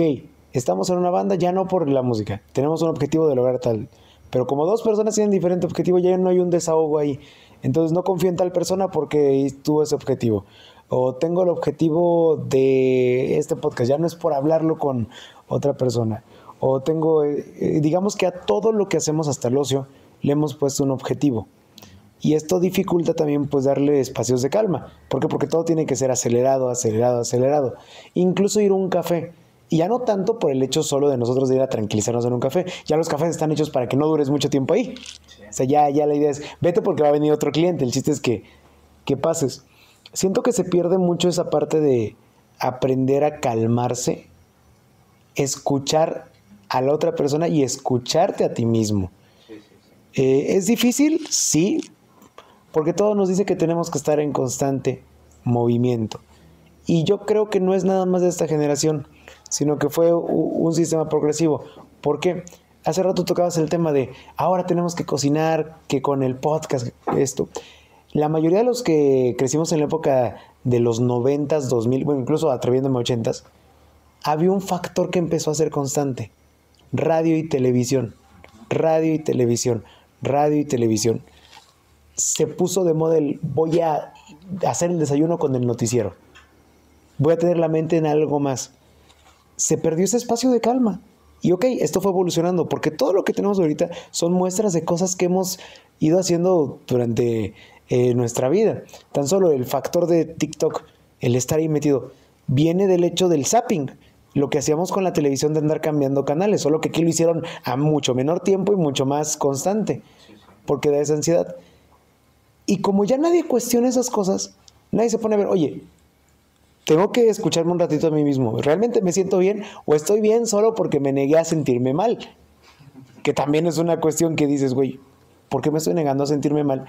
estamos en una banda ya no por la música, tenemos un objetivo de lograr tal, pero como dos personas tienen diferente objetivo ya no hay un desahogo ahí. Entonces no confío en tal persona porque tuvo ese objetivo. O tengo el objetivo de este podcast, ya no es por hablarlo con otra persona. O tengo, eh, eh, digamos que a todo lo que hacemos hasta el ocio le hemos puesto un objetivo. Y esto dificulta también pues darle espacios de calma. ¿Por qué? Porque todo tiene que ser acelerado, acelerado, acelerado. Incluso ir a un café. Y ya no tanto por el hecho solo de nosotros de ir a tranquilizarnos en un café. Ya los cafés están hechos para que no dures mucho tiempo ahí. O sea, ya, ya la idea es, vete porque va a venir otro cliente. El chiste es que, que pases. Siento que se pierde mucho esa parte de aprender a calmarse, escuchar a la otra persona y escucharte a ti mismo. Sí, sí, sí. Eh, ¿Es difícil? Sí, porque todo nos dice que tenemos que estar en constante movimiento. Y yo creo que no es nada más de esta generación, sino que fue un sistema progresivo. ¿Por qué? Hace rato tocabas el tema de ahora tenemos que cocinar, que con el podcast, esto. La mayoría de los que crecimos en la época de los 90s, 2000, bueno, incluso atreviéndome a 80s, había un factor que empezó a ser constante. Radio y televisión. Radio y televisión. Radio y televisión. Se puso de moda el voy a hacer el desayuno con el noticiero. Voy a tener la mente en algo más. Se perdió ese espacio de calma. Y ok, esto fue evolucionando, porque todo lo que tenemos ahorita son muestras de cosas que hemos ido haciendo durante eh, nuestra vida. Tan solo el factor de TikTok, el estar ahí metido, viene del hecho del zapping. Lo que hacíamos con la televisión de andar cambiando canales, solo que aquí lo hicieron a mucho menor tiempo y mucho más constante, porque da esa ansiedad. Y como ya nadie cuestiona esas cosas, nadie se pone a ver, oye, tengo que escucharme un ratito a mí mismo. ¿Realmente me siento bien o estoy bien solo porque me negué a sentirme mal? Que también es una cuestión que dices, güey, ¿por qué me estoy negando a sentirme mal?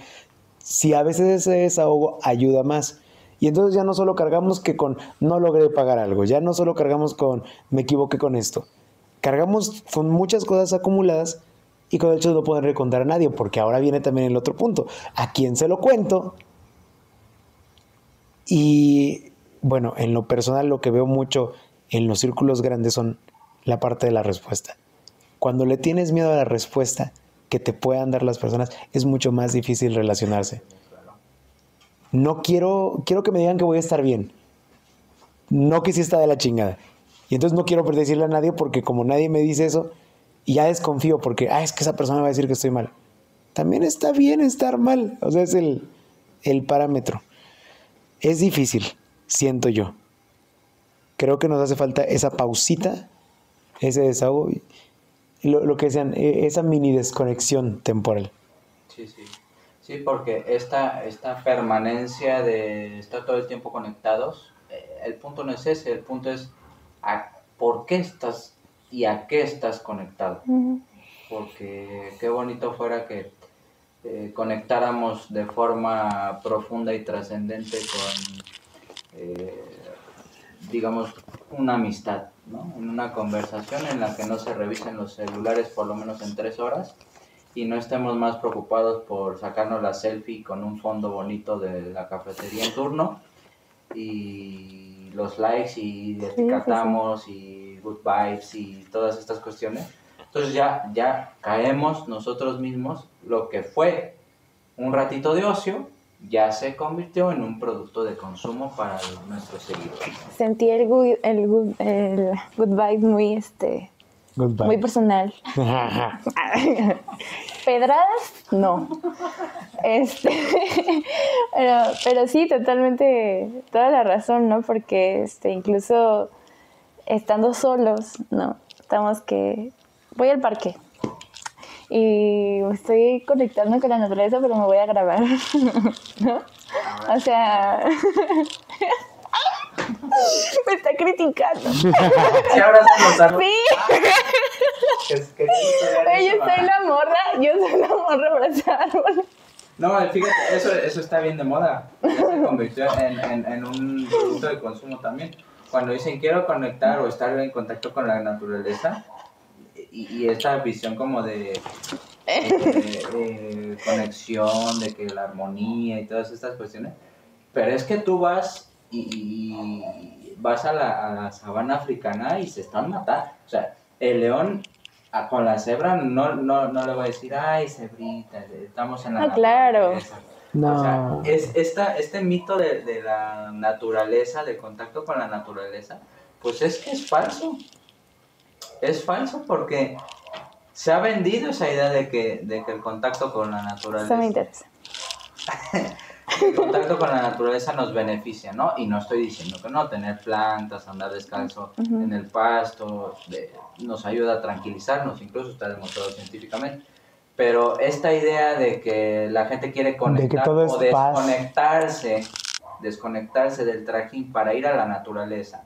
Si a veces ese desahogo ayuda más. Y entonces ya no solo cargamos que con no logré pagar algo, ya no solo cargamos con me equivoqué con esto. Cargamos con muchas cosas acumuladas y con el hecho de no poder contar a nadie, porque ahora viene también el otro punto. ¿A quién se lo cuento? Y bueno, en lo personal lo que veo mucho en los círculos grandes son la parte de la respuesta. Cuando le tienes miedo a la respuesta que te puedan dar las personas, es mucho más difícil relacionarse. No quiero, quiero que me digan que voy a estar bien. No que sí está de la chingada. Y entonces no quiero decirle a nadie porque como nadie me dice eso, ya desconfío porque, ah, es que esa persona va a decir que estoy mal. También está bien estar mal. O sea, es el, el parámetro. Es difícil, siento yo. Creo que nos hace falta esa pausita, ese desahogo, lo, lo que decían, eh, esa mini desconexión temporal. Sí, sí. Sí, porque esta, esta permanencia de estar todo el tiempo conectados, eh, el punto no es ese, el punto es a por qué estás y a qué estás conectado. Porque qué bonito fuera que eh, conectáramos de forma profunda y trascendente con, eh, digamos, una amistad, ¿no? En una conversación en la que no se revisen los celulares por lo menos en tres horas y no estemos más preocupados por sacarnos la selfie con un fondo bonito de la cafetería en turno y los likes y etiquetamos y good vibes y todas estas cuestiones. Entonces ya, ya caemos nosotros mismos lo que fue un ratito de ocio ya se convirtió en un producto de consumo para nuestros seguidores. Sentí el good, el good, el good vibe muy, este, Goodbye. muy personal. *laughs* Pedradas, no. Este, *laughs* pero, pero sí, totalmente, toda la razón, ¿no? Porque este, incluso estando solos, ¿no? Estamos que voy al parque y estoy conectando con la naturaleza, pero me voy a grabar, *laughs* ¿no? O sea, *laughs* me está criticando. *laughs* Sí, ahora Sí. Es que- yo soy la morra, yo soy la morra abrazada. No, fíjate, eso, eso está bien de moda. Ya se convirtió en, en, en un producto de consumo también. Cuando dicen quiero conectar o estar en contacto con la naturaleza, y, y esta visión como de, *laughs* de- de conexión, de que la armonía y todas estas cuestiones, pero es que tú vas y, y vas a la, a la sabana africana y se están matando. O sea, el león a- con la cebra no, no, no le va a decir, ay, cebrita, estamos en la Ah, claro. naturaleza". No. O sea, es esta, este mito de, de la naturaleza, de contacto con la naturaleza, pues es que es falso. Es falso porque se ha vendido esa idea de que, de que el contacto con la naturaleza Eso me interesa. *laughs* el contacto con la naturaleza nos beneficia, ¿no? Y no estoy diciendo que no, tener plantas, andar descalzo en el pasto, de- nos ayuda a tranquilizarnos, incluso está demostrado científicamente. Pero esta idea de que la gente quiere conectar o paz. desconectarse, desconectarse del tracking para ir a la naturaleza,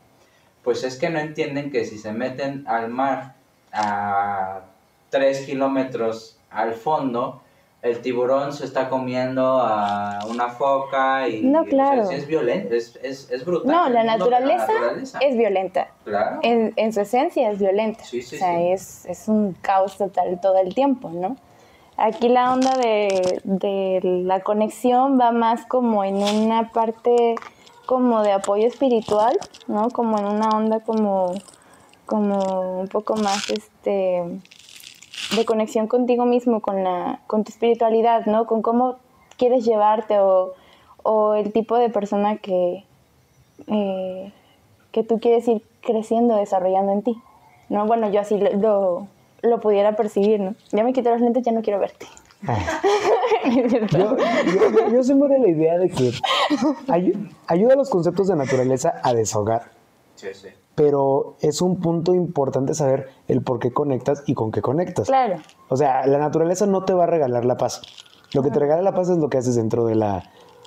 pues es que no entienden que si se meten al mar a 3 kilómetros al fondo, el tiburón se está comiendo a una foca y No, o sea, claro. sí es violento, es, es, es brutal. No, la de la naturaleza naturaleza. es violenta. Claro. En, en su esencia es violenta. Sí, sí, o sea, es, es un caos total todo el tiempo, ¿no? Aquí la onda de, de la conexión va más como en una parte como de apoyo espiritual, ¿no? Como en una onda como, como un poco más este de conexión contigo mismo, con la, con tu espiritualidad, ¿no? Con cómo quieres llevarte o, o el tipo de persona que, eh, que tú quieres ir creciendo, desarrollando en ti, ¿no? Bueno, yo así lo, lo, pudiera percibir, ¿no? Ya me quité los lentes, ya no quiero verte. *laughs* Yo, yo, yo- yo soy muy de la idea de que ay- ayuda a los conceptos de naturaleza a desahogar, Sí, sí. pero es un punto importante saber el por qué conectas y con qué conectas. Claro, O sea, la naturaleza no te va a regalar la paz. Lo que te regala la paz es lo que haces dentro de la,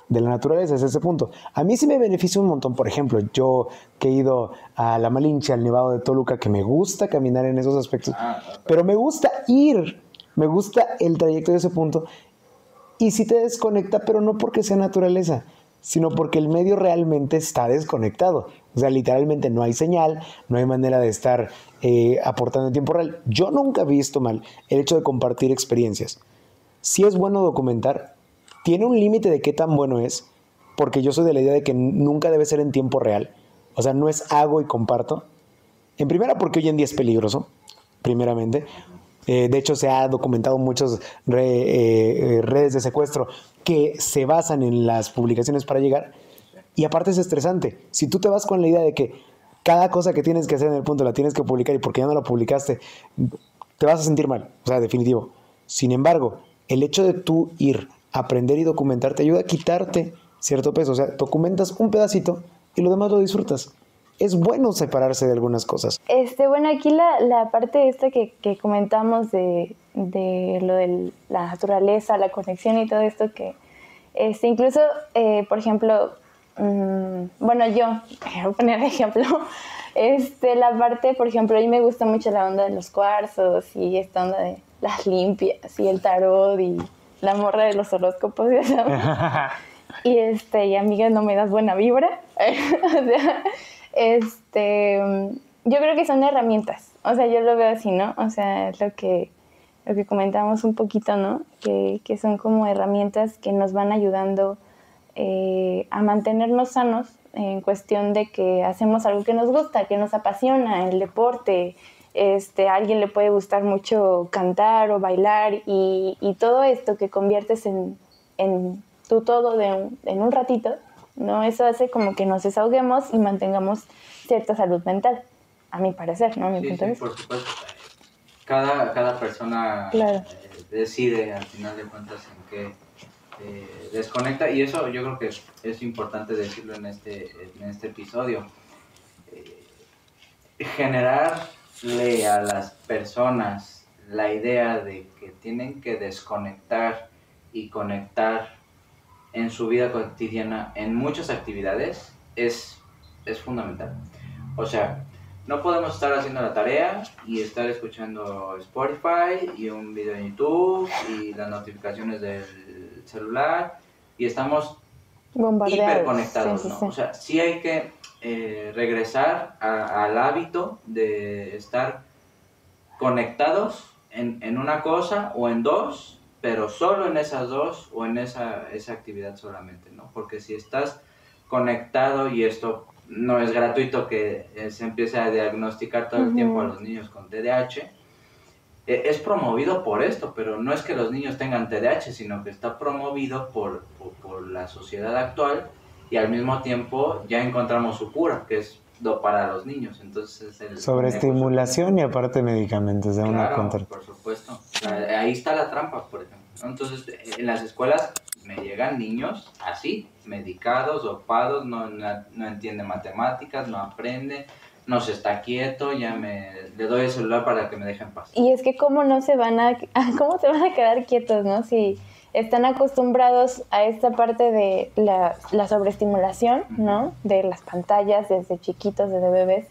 de la naturaleza, es ese punto. A mí sí me beneficia un montón, por ejemplo, yo que he ido a la Malinche, al Nevado de Toluca, que me gusta caminar en esos aspectos, Ah, pero me gusta ir, me gusta el trayecto de ese punto. Y sí te desconecta, pero no porque sea naturaleza, sino porque el medio realmente está desconectado. O sea, literalmente no hay señal, no hay manera de estar eh, aportando en tiempo real. Yo nunca he visto mal el hecho de compartir experiencias. Si es bueno documentar, tiene un límite de qué tan bueno es, porque yo soy de la idea de que nunca debe ser en tiempo real. O sea, no es hago y comparto. En primera, porque hoy en día es peligroso, primeramente. Eh, de hecho, se ha documentado muchas eh, eh, redes de secuestro que se basan en las publicaciones para llegar. Y aparte es estresante. Si tú te vas con la idea de que cada cosa que tienes que hacer en el punto la tienes que publicar y porque ya no la publicaste, te vas a sentir mal. O sea, definitivo. Sin embargo, el hecho de tú ir, aprender y documentar te ayuda a quitarte cierto peso. O sea, documentas un pedacito y lo demás lo disfrutas. Es bueno separarse de algunas cosas. Este, bueno, aquí la, la parte esta que, que comentamos de, de lo de la naturaleza, la conexión y todo esto que, este, incluso, eh, por ejemplo, mm, bueno, yo, *laughs* voy a poner ejemplo, *laughs* este, la parte, por ejemplo, a mí me gusta mucho la onda de los cuarzos y esta onda de las limpias y el tarot y la morra de los horóscopos, *laughs* ya sabes. y este, y amiga, no me das buena vibra. o sea, este, yo creo que son herramientas. O sea, yo lo veo así, ¿no? O sea, es lo que, lo que comentamos un poquito, ¿no? Que, que son como herramientas que nos van ayudando eh, a mantenernos sanos en cuestión de que hacemos algo que nos gusta, que nos apasiona, el deporte, este, a alguien le puede gustar mucho cantar o bailar y, y todo esto que conviertes en, en tu todo de en un ratito, ¿no? Eso hace como que nos desahoguemos y mantengamos cierta salud mental, a mi parecer, ¿no? sí, sí, por supuesto. Cada, cada persona eh, decide al final de cuentas en qué eh, desconecta y eso yo creo que es, importante decirlo en este, en este episodio. Eh, generarle a las personas la idea de que tienen que desconectar y conectar en su vida cotidiana en muchas actividades es, es fundamental. O sea, no podemos estar haciendo la tarea y estar escuchando Spotify y un video en YouTube y las notificaciones del celular y estamos hiperconectados, ¿no? O sea, sí hay que eh, regresar al hábito de estar conectados en, en, una cosa o en dos, pero solo en esas dos o en esa, esa actividad solamente, ¿no? Porque si estás conectado y esto no es gratuito que eh, se empiece a diagnosticar todo el tiempo a los niños con TDAH, eh, es promovido por esto, pero no es que los niños tengan TDAH, sino que está promovido por, por, la sociedad actual y al mismo tiempo ya encontramos su cura, que es para los niños. Entonces el Sobre estimulación y aparte medicamentos de una contra. Por supuesto. ahí está la trampa, por ejemplo. Entonces en las escuelas me llegan niños así, medicados, dopados, no, no, no entiende matemáticas, no aprende, no se está quieto, ya me le doy el celular para que me dejen paz. Y es que cómo no se van a *laughs* cómo se van a quedar quietos, ¿no? Si están acostumbrados a esta parte de la, la sobreestimulación, ¿no? De las pantallas desde chiquitos, desde bebés.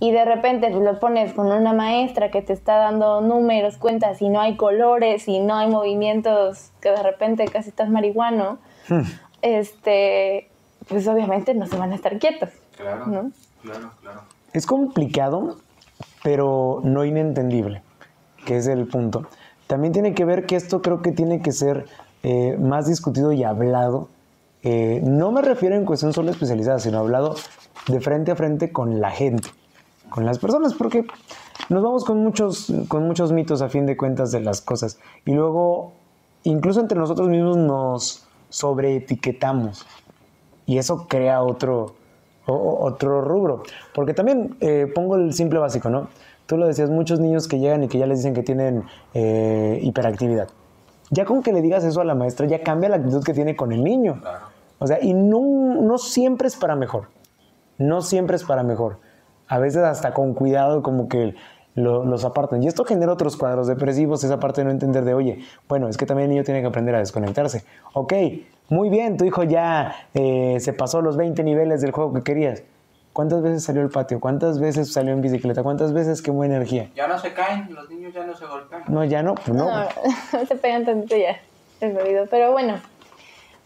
Y de repente lo pones con una maestra que te está dando números, cuentas, y no hay colores, y no hay movimientos, que de repente casi estás marihuano, hmm. este, pues obviamente no se van a estar quietos. Claro, ¿no? claro, claro. Es complicado, pero no inentendible, que es el punto. También tiene que ver que esto creo que tiene que ser eh, más discutido y hablado. Eh, no me refiero en cuestión solo especializada, sino hablado de frente a frente con la gente, con las personas, porque nos vamos con muchos, con muchos mitos a fin de cuentas de las cosas. Y luego, incluso entre nosotros mismos nos sobreetiquetamos. Y eso crea otro, otro rubro. Porque también eh, pongo el simple básico, ¿no? Tú lo decías, muchos niños que llegan y que ya les dicen que tienen eh, hiperactividad. Ya con que le digas eso a la maestra, ya cambia la actitud que tiene con el niño. O sea, y no, no siempre es para mejor. No siempre es para mejor. A veces hasta con cuidado como que los apartan. Y esto genera otros cuadros depresivos, esa parte de no entender de, oye, bueno, es que también el niño tiene que aprender a desconectarse. Ok, muy bien, tu hijo ya eh, se pasó los 20 niveles del juego que querías. ¿Cuántas veces salió al patio? ¿Cuántas veces salió en bicicleta? ¿Cuántas veces quemó energía? Ya no se caen, los niños ya no se golpean. No, ya no, pues no. No, *laughs* se pegan tantito ya, el oído. Pero bueno,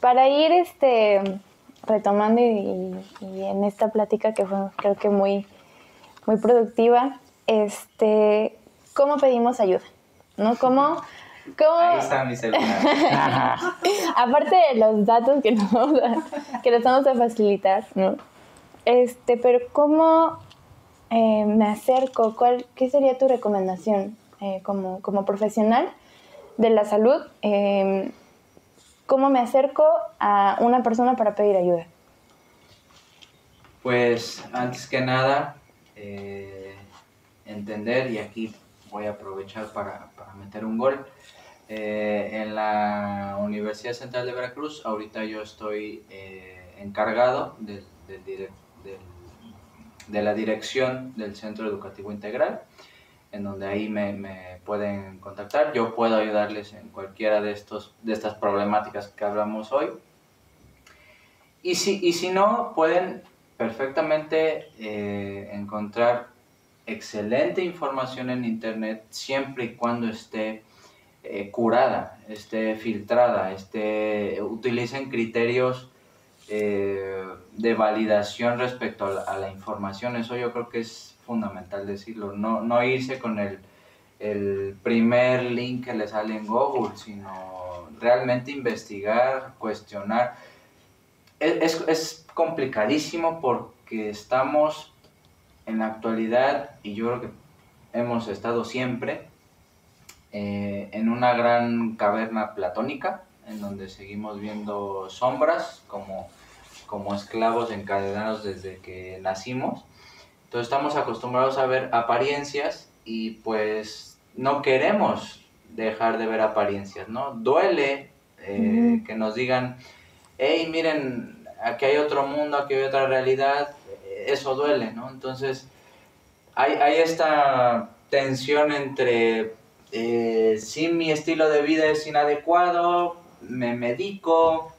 para ir este retomando y, en esta plática que fue creo que muy, muy productiva, este, ¿cómo pedimos ayuda? ¿No? ¿Cómo ¿Cómo? Ahí está mi celular. *laughs* Aparte de los datos que nos vamos a, que vamos a facilitar, ¿no? Este, pero ¿cómo eh, me acerco? ¿Cuál, ¿Qué sería tu recomendación eh, como, como, profesional de la salud? Em, ¿Cómo me acerco a una persona para pedir ayuda? Pues antes que nada, eh, entender, y aquí voy a aprovechar para, para meter un gol, en la Universidad Central de Veracruz. Ahorita yo estoy encargado de, la dirección del Centro Educativo Integral, en donde ahí me, pueden contactar. Yo puedo ayudarles en cualquiera de, estos, de estas problemáticas que hablamos hoy. Y si, y si no, pueden perfectamente eh, encontrar excelente información en Internet siempre y cuando esté eh, curada, esté filtrada, esté, utilicen criterios eh, de validación respecto a la, información. Eso yo creo que es fundamental decirlo. No, no irse con el, el primer link que le sale en Google, sino realmente investigar, cuestionar. Es, es, complicadísimo porque estamos en la actualidad, y yo creo que hemos estado siempre, eh, en una gran caverna platónica, en donde seguimos viendo sombras como, como esclavos encadenados desde que nacimos. Entonces estamos acostumbrados a ver apariencias y pues no queremos dejar de ver apariencias, ¿no? Duele eh, que nos digan, hey, miren, aquí hay otro mundo, aquí hay otra realidad, eso duele, ¿no? Entonces hay, hay esta tensión entre eh, si mi estilo de vida es inadecuado, me medico,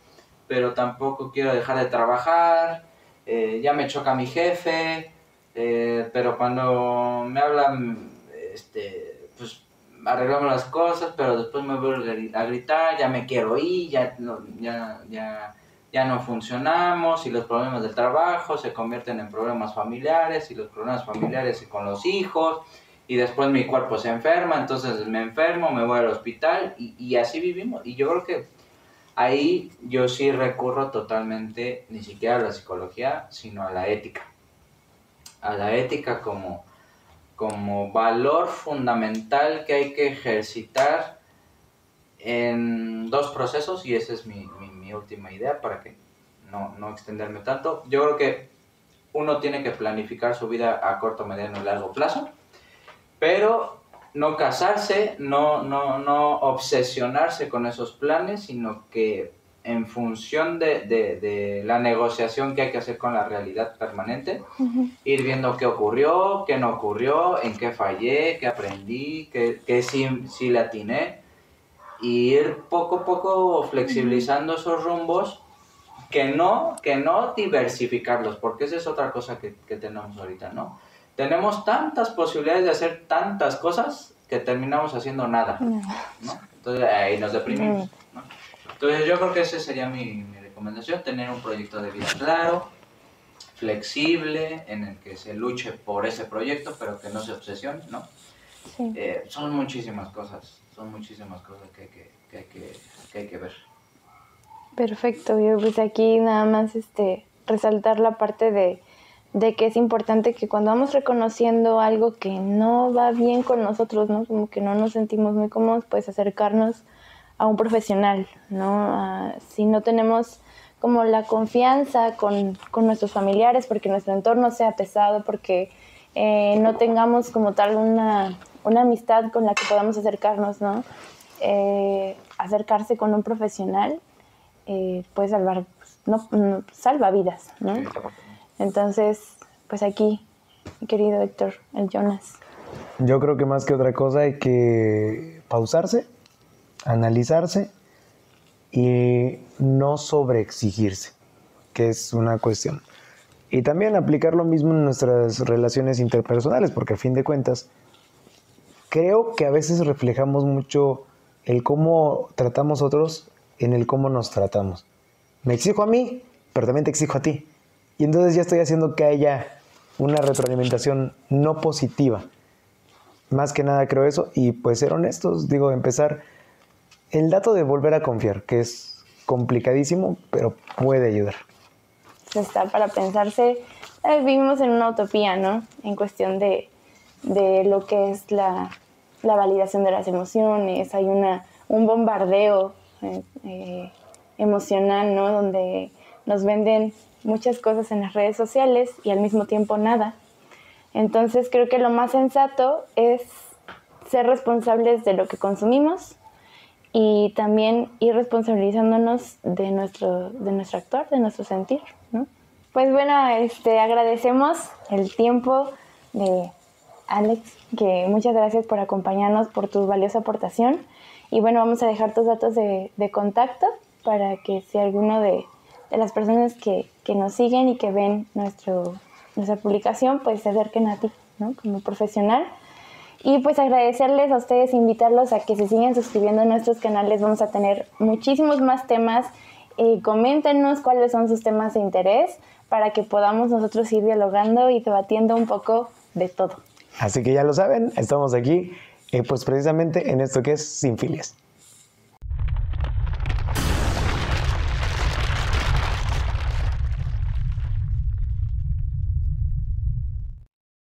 pero tampoco quiero dejar de trabajar, eh, ya me choca mi jefe, eh, pero cuando me hablan, este, pues arreglamos las cosas, pero después me voy a gritar, ya me quiero ir, ya, ya, ya, ya no funcionamos y los problemas del trabajo se convierten en problemas familiares y los problemas familiares con los hijos y después mi cuerpo se enferma, entonces me enfermo, me voy al hospital y, y así vivimos. Y yo creo que ahí yo sí recurro totalmente, ni siquiera a la psicología, sino a la ética. A la ética como, como valor fundamental que hay que ejercitar en dos procesos y esa es mi, mi, última idea para que no, no, extenderme tanto. Yo creo que uno tiene que planificar su vida a corto, mediano y largo plazo, pero no casarse, no, no, no obsesionarse con esos planes, sino que en función de, de, la negociación que hay que hacer con la realidad permanente, ir viendo qué ocurrió, qué no ocurrió, en qué fallé, qué aprendí, qué, qué sí, sí le atiné, y ir poco a poco flexibilizando esos rumbos, que no, que no diversificarlos, porque esa es otra cosa que, que tenemos ahorita, ¿no? Tenemos tantas posibilidades de hacer tantas cosas que terminamos haciendo nada, ¿no? Entonces ahí nos deprimimos, ¿no? Entonces yo creo que esa sería mi, recomendación, tener un proyecto de vida claro, flexible, en el que se luche por ese proyecto, pero que no se obsesione, ¿no? Eh, son muchísimas cosas, son muchísimas cosas que hay que, que, hay que, que, hay que ver. Perfecto, yo pues aquí nada más este resaltar la parte de de que es importante que cuando vamos reconociendo algo que no va bien con nosotros, ¿no? Como que no nos sentimos muy cómodos, pues acercarnos a un profesional, ¿no? si no tenemos como la confianza con, nuestros familiares, porque nuestro entorno sea pesado, porque eh, no tengamos como tal una, amistad con la que podamos acercarnos, ¿no? Eh, acercarse con un profesional eh, puede salvar, pues, no, salva vidas, ¿no? Entonces, pues aquí, mi querido Héctor, el Jonas. Yo creo que más que otra cosa hay que pausarse, analizarse y no sobreexigirse, que es una cuestión. Y también aplicar lo mismo en nuestras relaciones interpersonales, porque a fin de cuentas, creo que a veces reflejamos mucho el cómo tratamos a otros en el cómo nos tratamos. Me exijo a mí, pero también te exijo a ti. Y entonces ya estoy haciendo que haya una retroalimentación no positiva. Más que nada creo eso. Y pues ser honestos, digo, empezar el dato de volver a confiar, que es complicadísimo, pero puede ayudar. Está para pensarse, eh, vivimos en una utopía, ¿no? En cuestión de, lo que es la, validación de las emociones, hay una, un bombardeo eh, eh, emocional, ¿no? Donde nos venden muchas cosas en las redes sociales y al mismo tiempo nada. Entonces creo que lo más sensato es ser responsables de lo que consumimos y también ir responsabilizándonos de nuestro, de nuestro actuar, de nuestro sentir. Pues bueno, este, agradecemos el tiempo de Alex, que muchas gracias por acompañarnos, por tu valiosa aportación. Y bueno, vamos a dejar tus datos de, de contacto para que si alguno de, de las personas que, que, nos siguen y que ven nuestro, nuestra publicación, pues se acerquen a ti, ¿no? Como profesional. Y pues agradecerles a ustedes, invitarlos a que se sigan suscribiendo a nuestros canales. Vamos a tener muchísimos más temas. Eh, coméntenos cuáles son sus temas de interés para que podamos nosotros ir dialogando y debatiendo un poco de todo. Así que ya lo saben, estamos aquí, eh, pues precisamente en esto que es Sin Filias.